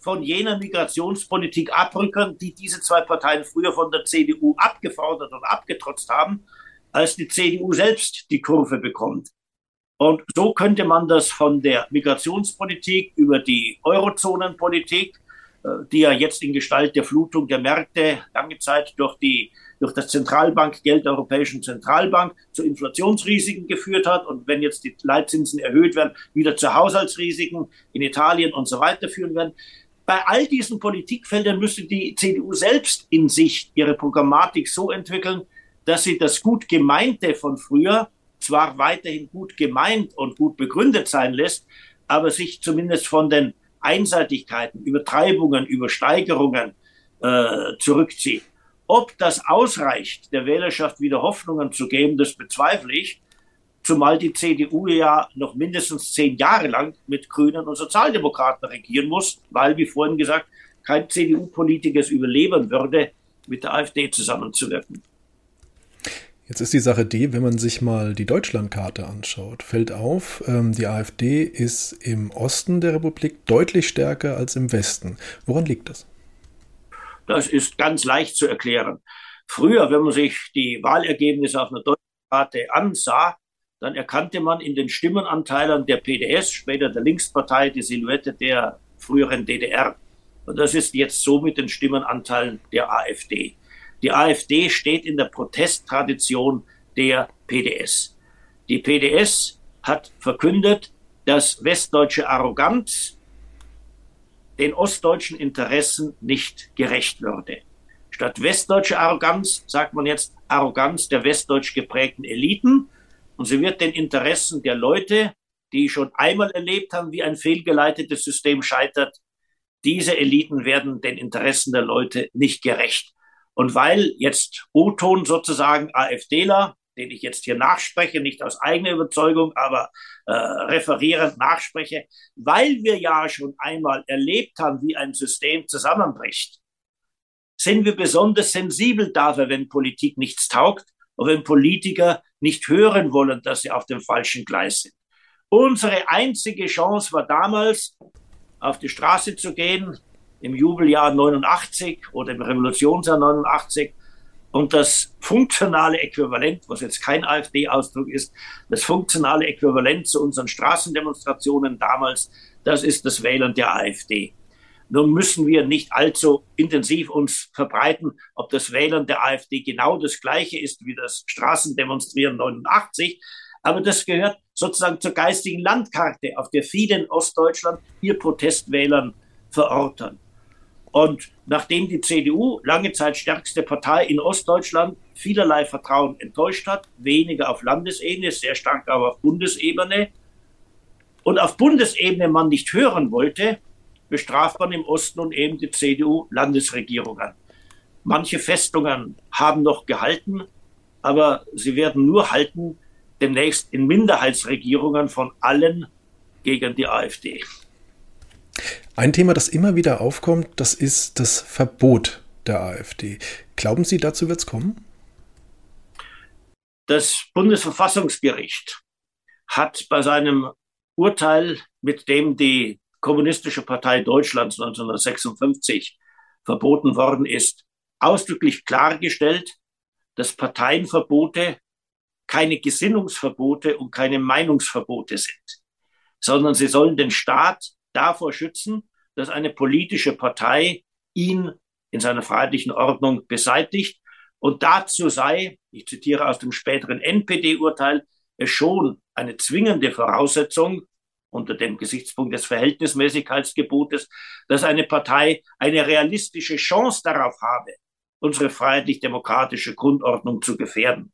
von jener Migrationspolitik abrücken, die diese zwei Parteien früher von der CDU abgefordert und abgetrotzt haben, als die CDU selbst die Kurve bekommt. Und so könnte man das von der Migrationspolitik über die Eurozonenpolitik, äh, die ja jetzt in Gestalt der Flutung der Märkte lange Zeit durch die durch das Zentralbankgeld der Europäischen Zentralbank zu Inflationsrisiken geführt hat und wenn jetzt die Leitzinsen erhöht werden, wieder zu Haushaltsrisiken in Italien und so weiter führen werden. Bei all diesen Politikfeldern müsste die CDU selbst in sich ihre Programmatik so entwickeln, dass sie das gut gemeinte von früher zwar weiterhin gut gemeint und gut begründet sein lässt, aber sich zumindest von den Einseitigkeiten, Übertreibungen, Übersteigerungen äh, zurückzieht. Ob das ausreicht, der Wählerschaft wieder Hoffnungen zu geben, das bezweifle ich, zumal die CDU ja noch mindestens zehn Jahre lang mit Grünen und Sozialdemokraten regieren muss, weil, wie vorhin gesagt, kein CDU-Politiker es überleben würde, mit der AfD zusammenzuwirken. Jetzt ist die Sache die, wenn man sich mal die Deutschlandkarte anschaut, fällt auf, ähm, die AfD ist im Osten der Republik deutlich stärker als im Westen. Woran liegt das? Das ist ganz leicht zu erklären. Früher, wenn man sich die Wahlergebnisse auf einer Deutschlandkarte ansah, dann erkannte man in den Stimmenanteilen der PDS, später der Linkspartei, die Silhouette der früheren DDR. Und das ist jetzt so mit den Stimmenanteilen der AfD. Die AfD steht in der Protesttradition der PDS. Die PDS hat verkündet, dass westdeutsche Arroganz den ostdeutschen Interessen nicht gerecht würde. Statt westdeutsche Arroganz sagt man jetzt Arroganz der westdeutsch geprägten Eliten und sie wird den Interessen der Leute, die schon einmal erlebt haben, wie ein fehlgeleitetes System scheitert, diese Eliten werden den Interessen der Leute nicht gerecht. Und weil jetzt O-Ton sozusagen AfDler, den ich jetzt hier nachspreche, nicht aus eigener Überzeugung, aber äh, referierend nachspreche, weil wir ja schon einmal erlebt haben, wie ein System zusammenbricht, sind wir besonders sensibel dafür, wenn Politik nichts taugt und wenn Politiker nicht hören wollen, dass sie auf dem falschen Gleis sind. Unsere einzige Chance war damals, auf die Straße zu gehen, im Jubeljahr 89 oder im Revolutionsjahr 89 und das funktionale Äquivalent, was jetzt kein AfD-Ausdruck ist, das funktionale Äquivalent zu unseren Straßendemonstrationen damals, das ist das Wählen der AfD. Nun müssen wir nicht allzu intensiv uns verbreiten, ob das Wählen der AfD genau das gleiche ist wie das Straßendemonstrieren 89, aber das gehört sozusagen zur geistigen Landkarte, auf der viele in Ostdeutschland ihr Protestwählern verorten. Und nachdem die CDU lange Zeit stärkste Partei in Ostdeutschland vielerlei Vertrauen enttäuscht hat, weniger auf Landesebene, sehr stark aber auf Bundesebene, und auf Bundesebene man nicht hören wollte, bestraft man im Osten und eben die CDU-Landesregierungen. Manche Festungen haben noch gehalten, aber sie werden nur halten demnächst in Minderheitsregierungen von allen gegen die AfD. Ein Thema, das immer wieder aufkommt, das ist das Verbot der AfD. Glauben Sie, dazu wird es kommen? Das Bundesverfassungsgericht hat bei seinem Urteil, mit dem die Kommunistische Partei Deutschlands 1956 verboten worden ist, ausdrücklich klargestellt, dass Parteienverbote keine Gesinnungsverbote und keine Meinungsverbote sind, sondern sie sollen den Staat davor schützen, dass eine politische Partei ihn in seiner freiheitlichen Ordnung beseitigt. Und dazu sei, ich zitiere aus dem späteren NPD-Urteil, es schon eine zwingende Voraussetzung unter dem Gesichtspunkt des Verhältnismäßigkeitsgebotes, dass eine Partei eine realistische Chance darauf habe, unsere freiheitlich-demokratische Grundordnung zu gefährden.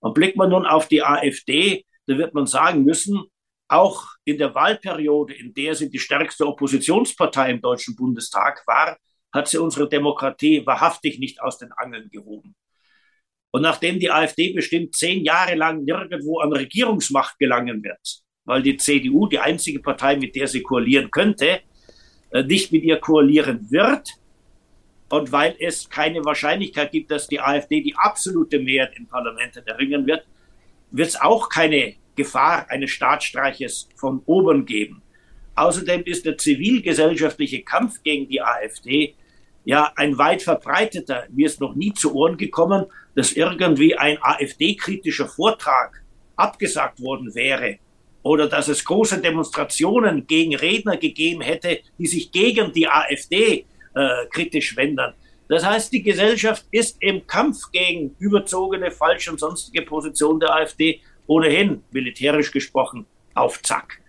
Und blickt man nun auf die AfD, da wird man sagen müssen, auch in der Wahlperiode, in der sie die stärkste Oppositionspartei im Deutschen Bundestag war, hat sie unsere Demokratie wahrhaftig nicht aus den Angeln gehoben. Und nachdem die AfD bestimmt zehn Jahre lang nirgendwo an Regierungsmacht gelangen wird, weil die CDU, die einzige Partei, mit der sie koalieren könnte, äh, nicht mit ihr koalieren wird, und weil es keine Wahrscheinlichkeit gibt, dass die AfD die absolute Mehrheit im Parlament erringen wird, wird es auch keine Gefahr eines Staatsstreiches von oben geben. Außerdem ist der zivilgesellschaftliche Kampf gegen die AfD ja ein weit verbreiteter. Mir ist noch nie zu Ohren gekommen, dass irgendwie ein AfD-kritischer Vortrag abgesagt worden wäre oder dass es große Demonstrationen gegen Redner gegeben hätte, die sich gegen die AfD äh, kritisch wenden. Das heißt, die Gesellschaft ist im Kampf gegen überzogene, falsche und sonstige Positionen der AfD ohnehin, militärisch gesprochen, auf Zack.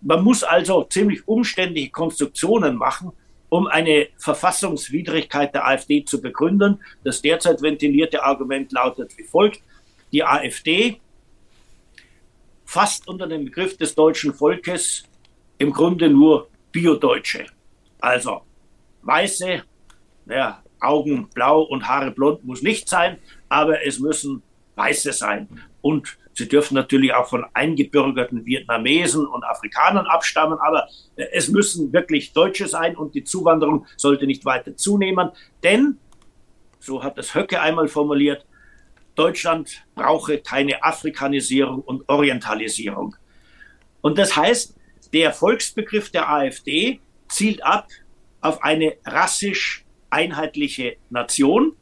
Man muss also ziemlich umständliche Konstruktionen machen, um eine Verfassungswidrigkeit der AfD zu begründen. Das derzeit ventilierte Argument lautet wie folgt. Die AfD fasst unter dem Begriff des deutschen Volkes im Grunde nur Biodeutsche. Also weiße, ja, Augen blau und Haare blond muss nicht sein, aber es müssen weiße sein. Und sie dürfen natürlich auch von eingebürgerten Vietnamesen und Afrikanern abstammen, aber äh, es müssen wirklich Deutsche sein und die Zuwanderung sollte nicht weiter zunehmen, denn, so hat es Höcke einmal formuliert, Deutschland brauche keine Afrikanisierung und Orientalisierung. Und das heißt, der Volksbegriff der AfD zielt ab auf eine rassisch einheitliche Nation.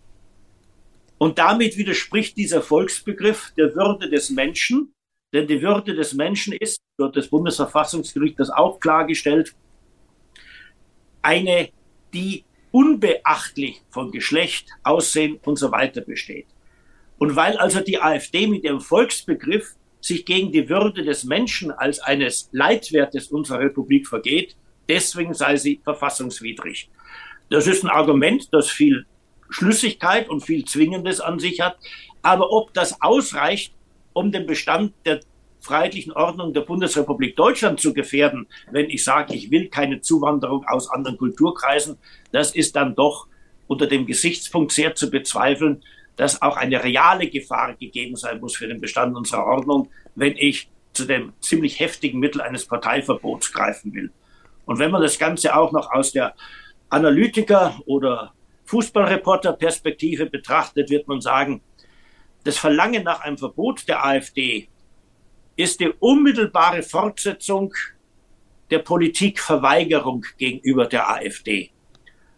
Und damit widerspricht dieser Volksbegriff der Würde des Menschen, denn die Würde des Menschen ist, hat das Bundesverfassungsgericht das auch klargestellt, eine, die unbeachtlich von Geschlecht, Aussehen und so weiter besteht. Und weil also die AfD mit ihrem Volksbegriff sich gegen die Würde des Menschen als eines Leitwertes unserer Republik vergeht, deswegen sei sie verfassungswidrig. Das ist ein Argument, das viel Schlüssigkeit und viel Zwingendes an sich hat. Aber ob das ausreicht, um den Bestand der freiheitlichen Ordnung der Bundesrepublik Deutschland zu gefährden, wenn ich sage, ich will keine Zuwanderung aus anderen Kulturkreisen, das ist dann doch unter dem Gesichtspunkt sehr zu bezweifeln, dass auch eine reale Gefahr gegeben sein muss für den Bestand unserer Ordnung, wenn ich zu dem ziemlich heftigen Mittel eines Parteiverbots greifen will. Und wenn man das Ganze auch noch aus der Analytiker- oder Fußballreporter-Perspektive betrachtet, wird man sagen, das Verlangen nach einem Verbot der AfD ist die unmittelbare Fortsetzung der Politikverweigerung gegenüber der AfD.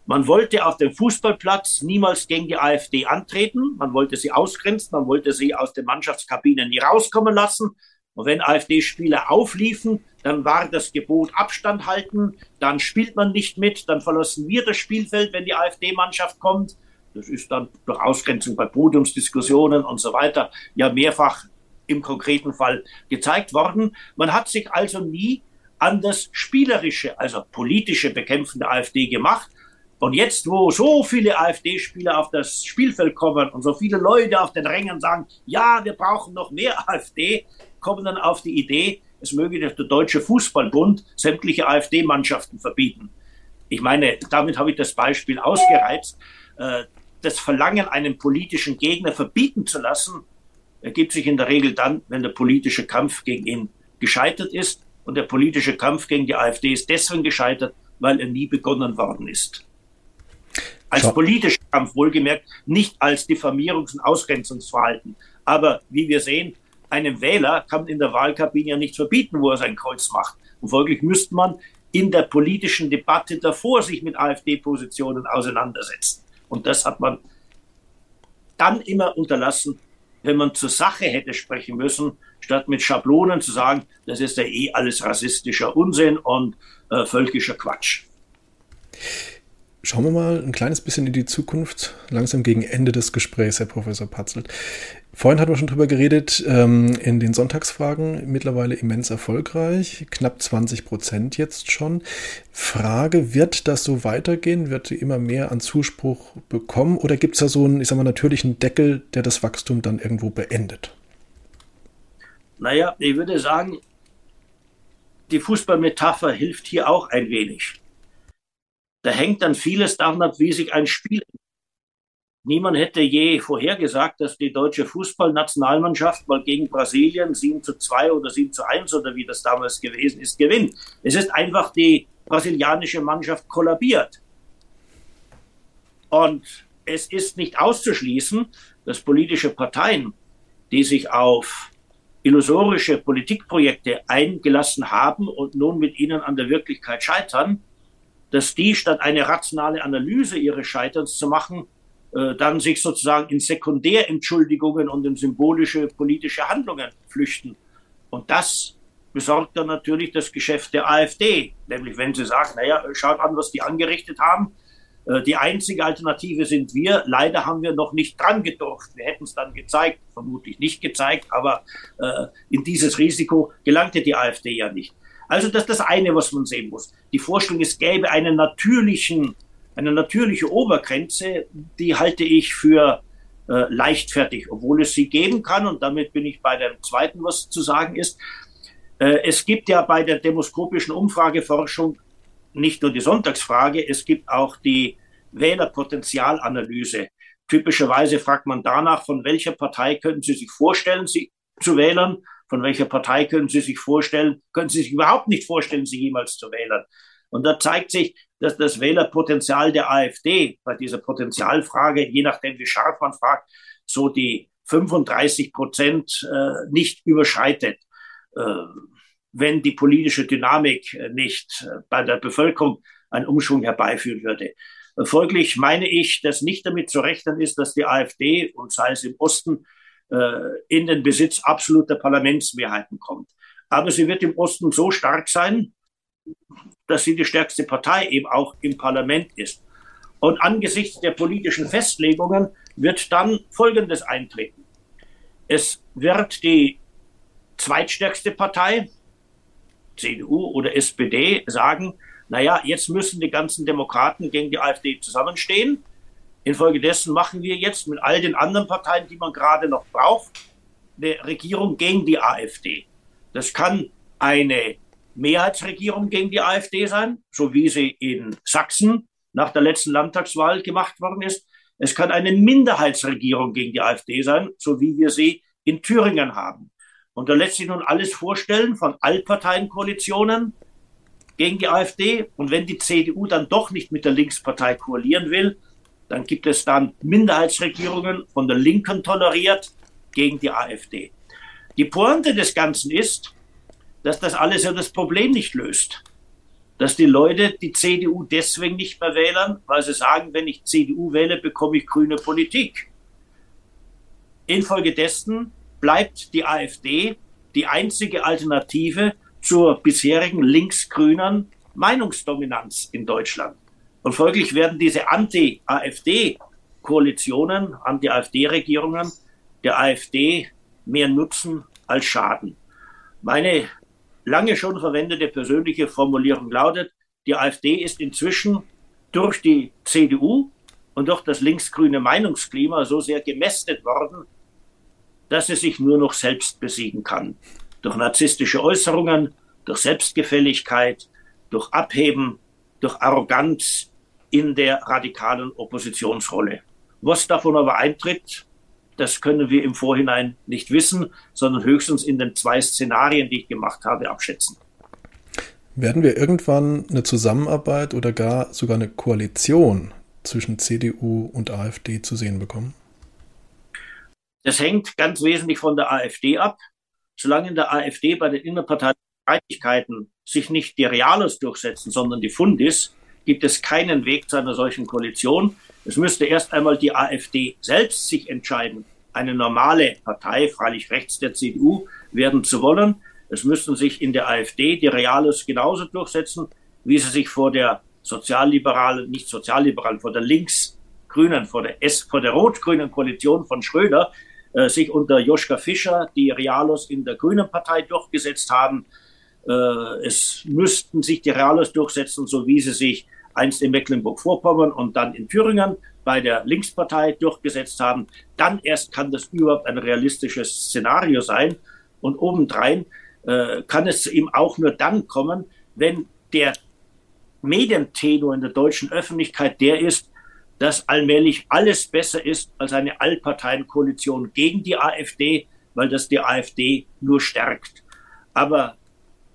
Man wollte auf dem Fußballplatz niemals gegen die AfD antreten. Man wollte sie ausgrenzen. Man wollte sie aus den Mannschaftskabinen nie rauskommen lassen. Und wenn AfD-Spieler aufliefen, dann war das Gebot Abstand halten. Dann spielt man nicht mit. Dann verlassen wir das Spielfeld, wenn die AfD-Mannschaft kommt. Das ist dann durch Ausgrenzung bei Podiumsdiskussionen und so weiter ja mehrfach im konkreten Fall gezeigt worden. Man hat sich also nie an das spielerische, also politische Bekämpfen der AfD gemacht, und jetzt, wo so viele AfD-Spieler auf das Spielfeld kommen und so viele Leute auf den Rängen sagen, ja, wir brauchen noch mehr AfD, kommen dann auf die Idee, es möge der Deutsche Fußballbund sämtliche AfD-Mannschaften verbieten. Ich meine, damit habe ich das Beispiel ausgereizt. Äh, das Verlangen, einen politischen Gegner verbieten zu lassen, ergibt sich in der Regel dann, wenn der politische Kampf gegen ihn gescheitert ist. Und der politische Kampf gegen die AfD ist deswegen gescheitert, weil er nie begonnen worden ist. Als Schau. politischer Kampf, wohlgemerkt, nicht als Diffamierungs- und Ausgrenzungsverhalten. Aber wie wir sehen, einem Wähler kann in der Wahlkabine ja nichts verbieten, wo er sein Kreuz macht. Und folglich müsste man in der politischen Debatte davor sich mit AfD-Positionen auseinandersetzen. Und das hat man dann immer unterlassen, wenn man zur Sache hätte sprechen müssen, statt mit Schablonen zu sagen, das ist ja eh alles rassistischer Unsinn und äh, völkischer Quatsch. Schauen wir mal ein kleines bisschen in die Zukunft, langsam gegen Ende des Gesprächs, Herr Professor Patzelt. Vorhin hatten wir schon drüber geredet, ähm, in den Sonntagsfragen mittlerweile immens erfolgreich, knapp 20 Prozent jetzt schon. Frage, wird das so weitergehen? Wird immer mehr an Zuspruch bekommen? Oder gibt es da so einen, ich sag mal, natürlichen Deckel, der das Wachstum dann irgendwo beendet? Naja, ich würde sagen, die Fußballmetapher hilft hier auch ein wenig. Da hängt dann vieles davon ab, wie sich ein Spiel. Niemand hätte je vorhergesagt, dass die deutsche Fußballnationalmannschaft mal gegen Brasilien 7 zu 2 oder 7 zu 1 oder wie das damals gewesen ist, gewinnt. Es ist einfach die brasilianische Mannschaft kollabiert. Und es ist nicht auszuschließen, dass politische Parteien, die sich auf illusorische Politikprojekte eingelassen haben und nun mit ihnen an der Wirklichkeit scheitern, dass die statt eine rationale Analyse ihres Scheiterns zu machen, äh, dann sich sozusagen in Sekundärentschuldigungen und in symbolische politische Handlungen flüchten. Und das besorgt dann natürlich das Geschäft der AfD. Nämlich wenn sie sagt, naja, schaut an, was die angerichtet haben. Äh, die einzige Alternative sind wir. Leider haben wir noch nicht dran gedurft. Wir hätten es dann gezeigt, vermutlich nicht gezeigt, aber äh, in dieses Risiko gelangte die AfD ja nicht. Also das ist das eine, was man sehen muss. Die Vorstellung, es gäbe einen natürlichen, eine natürliche Obergrenze, die halte ich für äh, leichtfertig, obwohl es sie geben kann. Und damit bin ich bei dem zweiten, was zu sagen ist. Äh, es gibt ja bei der demoskopischen Umfrageforschung nicht nur die Sonntagsfrage, es gibt auch die Wählerpotenzialanalyse. Typischerweise fragt man danach, von welcher Partei könnten Sie sich vorstellen, sie zu wählen von welcher Partei können Sie sich vorstellen, können Sie sich überhaupt nicht vorstellen, sie jemals zu wählen. Und da zeigt sich, dass das Wählerpotenzial der AfD bei dieser Potenzialfrage, je nachdem wie scharf man fragt, so die 35 Prozent äh, nicht überschreitet, äh, wenn die politische Dynamik nicht äh, bei der Bevölkerung einen Umschwung herbeiführen würde. Folglich meine ich, dass nicht damit zu rechnen ist, dass die AfD und sei es im Osten äh, in den Besitz absoluter Parlamentsmehrheiten kommt. Aber sie wird im Osten so stark sein, dass sie die stärkste Partei eben auch im Parlament ist. Und angesichts der politischen Festlegungen wird dann Folgendes eintreten. Es wird die zweitstärkste Partei, CDU oder SPD, sagen, naja, jetzt müssen die ganzen Demokraten gegen die AfD zusammenstehen. Infolgedessen machen wir jetzt mit all den anderen Parteien, die man gerade noch braucht, eine Regierung gegen die AfD. Das kann eine Mehrheitsregierung gegen die AfD sein, so wie sie in Sachsen nach der letzten Landtagswahl gemacht worden ist. Es kann eine Minderheitsregierung gegen die AfD sein, so wie wir sie in Thüringen haben. Und da lässt sich nun alles vorstellen von Altparteienkoalitionen gegen die AfD. Und wenn die CDU dann doch nicht mit der Linkspartei koalieren will, dann gibt es dann Minderheitsregierungen von der Linken toleriert gegen die AfD. Die Pointe des Ganzen ist, dass das alles ja das Problem nicht löst. Dass die Leute die CDU deswegen nicht mehr wählen, weil sie sagen, wenn ich CDU wähle, bekomme ich grüne Politik. Infolgedessen bleibt die AfD die einzige Alternative zur bisherigen linksgrünen Meinungsdominanz in Deutschland. Und folglich werden diese Anti-AfD-Koalitionen, Anti-AfD-Regierungen der AfD mehr nutzen als Schaden. Meine lange schon verwendete persönliche Formulierung lautet, die AfD ist inzwischen durch die CDU und durch das linksgrüne Meinungsklima so sehr gemästet worden, dass sie sich nur noch selbst besiegen kann. Durch narzisstische Äußerungen, durch Selbstgefälligkeit, durch Abheben, durch Arroganz, in der radikalen Oppositionsrolle. Was davon aber eintritt, das können wir im Vorhinein nicht wissen, sondern höchstens in den zwei Szenarien, die ich gemacht habe, abschätzen. Werden wir irgendwann eine Zusammenarbeit oder gar sogar eine Koalition zwischen CDU und AfD zu sehen bekommen? Das hängt ganz wesentlich von der AfD ab. Solange in der AfD bei den innerparteilichen Streitigkeiten sich nicht die Realos durchsetzen, sondern die Fundis, gibt es keinen Weg zu einer solchen Koalition. Es müsste erst einmal die AfD selbst sich entscheiden, eine normale Partei, freilich rechts der CDU, werden zu wollen. Es müssten sich in der AfD die Reales genauso durchsetzen, wie sie sich vor der sozialliberalen, nicht sozialliberalen, vor der linksgrünen, vor der S, vor der rot-grünen Koalition von Schröder äh, sich unter Joschka Fischer die Realos in der Grünen Partei durchgesetzt haben. Äh, es müssten sich die Realos durchsetzen, so wie sie sich einst in Mecklenburg-Vorpommern und dann in Thüringen bei der Linkspartei durchgesetzt haben. Dann erst kann das überhaupt ein realistisches Szenario sein. Und obendrein äh, kann es eben auch nur dann kommen, wenn der Medientenor in der deutschen Öffentlichkeit der ist, dass allmählich alles besser ist als eine Allparteienkoalition gegen die AfD, weil das die AfD nur stärkt. Aber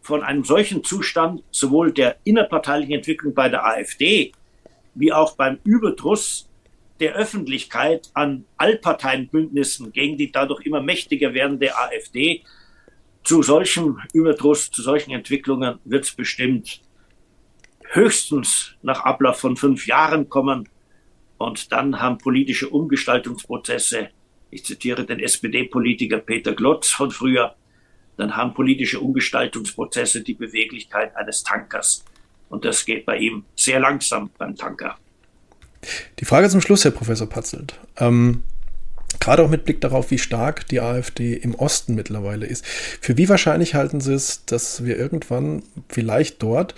von einem solchen Zustand sowohl der innerparteilichen Entwicklung bei der AfD wie auch beim Überdruss der Öffentlichkeit an Allparteienbündnissen gegen die dadurch immer mächtiger werdende AfD. Zu solchem Überdruss, zu solchen Entwicklungen wird es bestimmt höchstens nach Ablauf von fünf Jahren kommen. Und dann haben politische Umgestaltungsprozesse, ich zitiere den SPD-Politiker Peter Glotz von früher, dann haben politische Umgestaltungsprozesse die Beweglichkeit eines Tankers. Und das geht bei ihm sehr langsam beim Tanker. Die Frage zum Schluss, Herr Professor Patzelt. Ähm, gerade auch mit Blick darauf, wie stark die AfD im Osten mittlerweile ist. Für wie wahrscheinlich halten Sie es, dass wir irgendwann vielleicht dort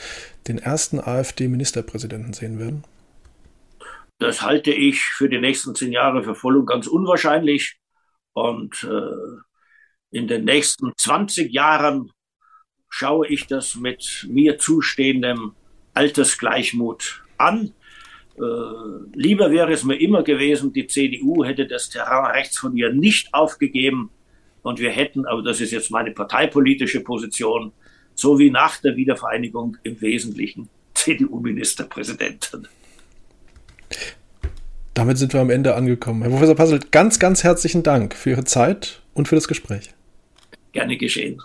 den ersten AfD-Ministerpräsidenten sehen werden? Das halte ich für die nächsten zehn Jahre für voll und ganz unwahrscheinlich. Und äh, in den nächsten 20 Jahren schaue ich das mit mir zustehendem Altersgleichmut an. Äh, lieber wäre es mir immer gewesen, die CDU hätte das Terrain rechts von ihr nicht aufgegeben und wir hätten, aber das ist jetzt meine parteipolitische Position, so wie nach der Wiedervereinigung im Wesentlichen CDU-Ministerpräsidenten. Damit sind wir am Ende angekommen. Herr Professor Passelt, ganz, ganz herzlichen Dank für Ihre Zeit und für das Gespräch. Gerne geschehen.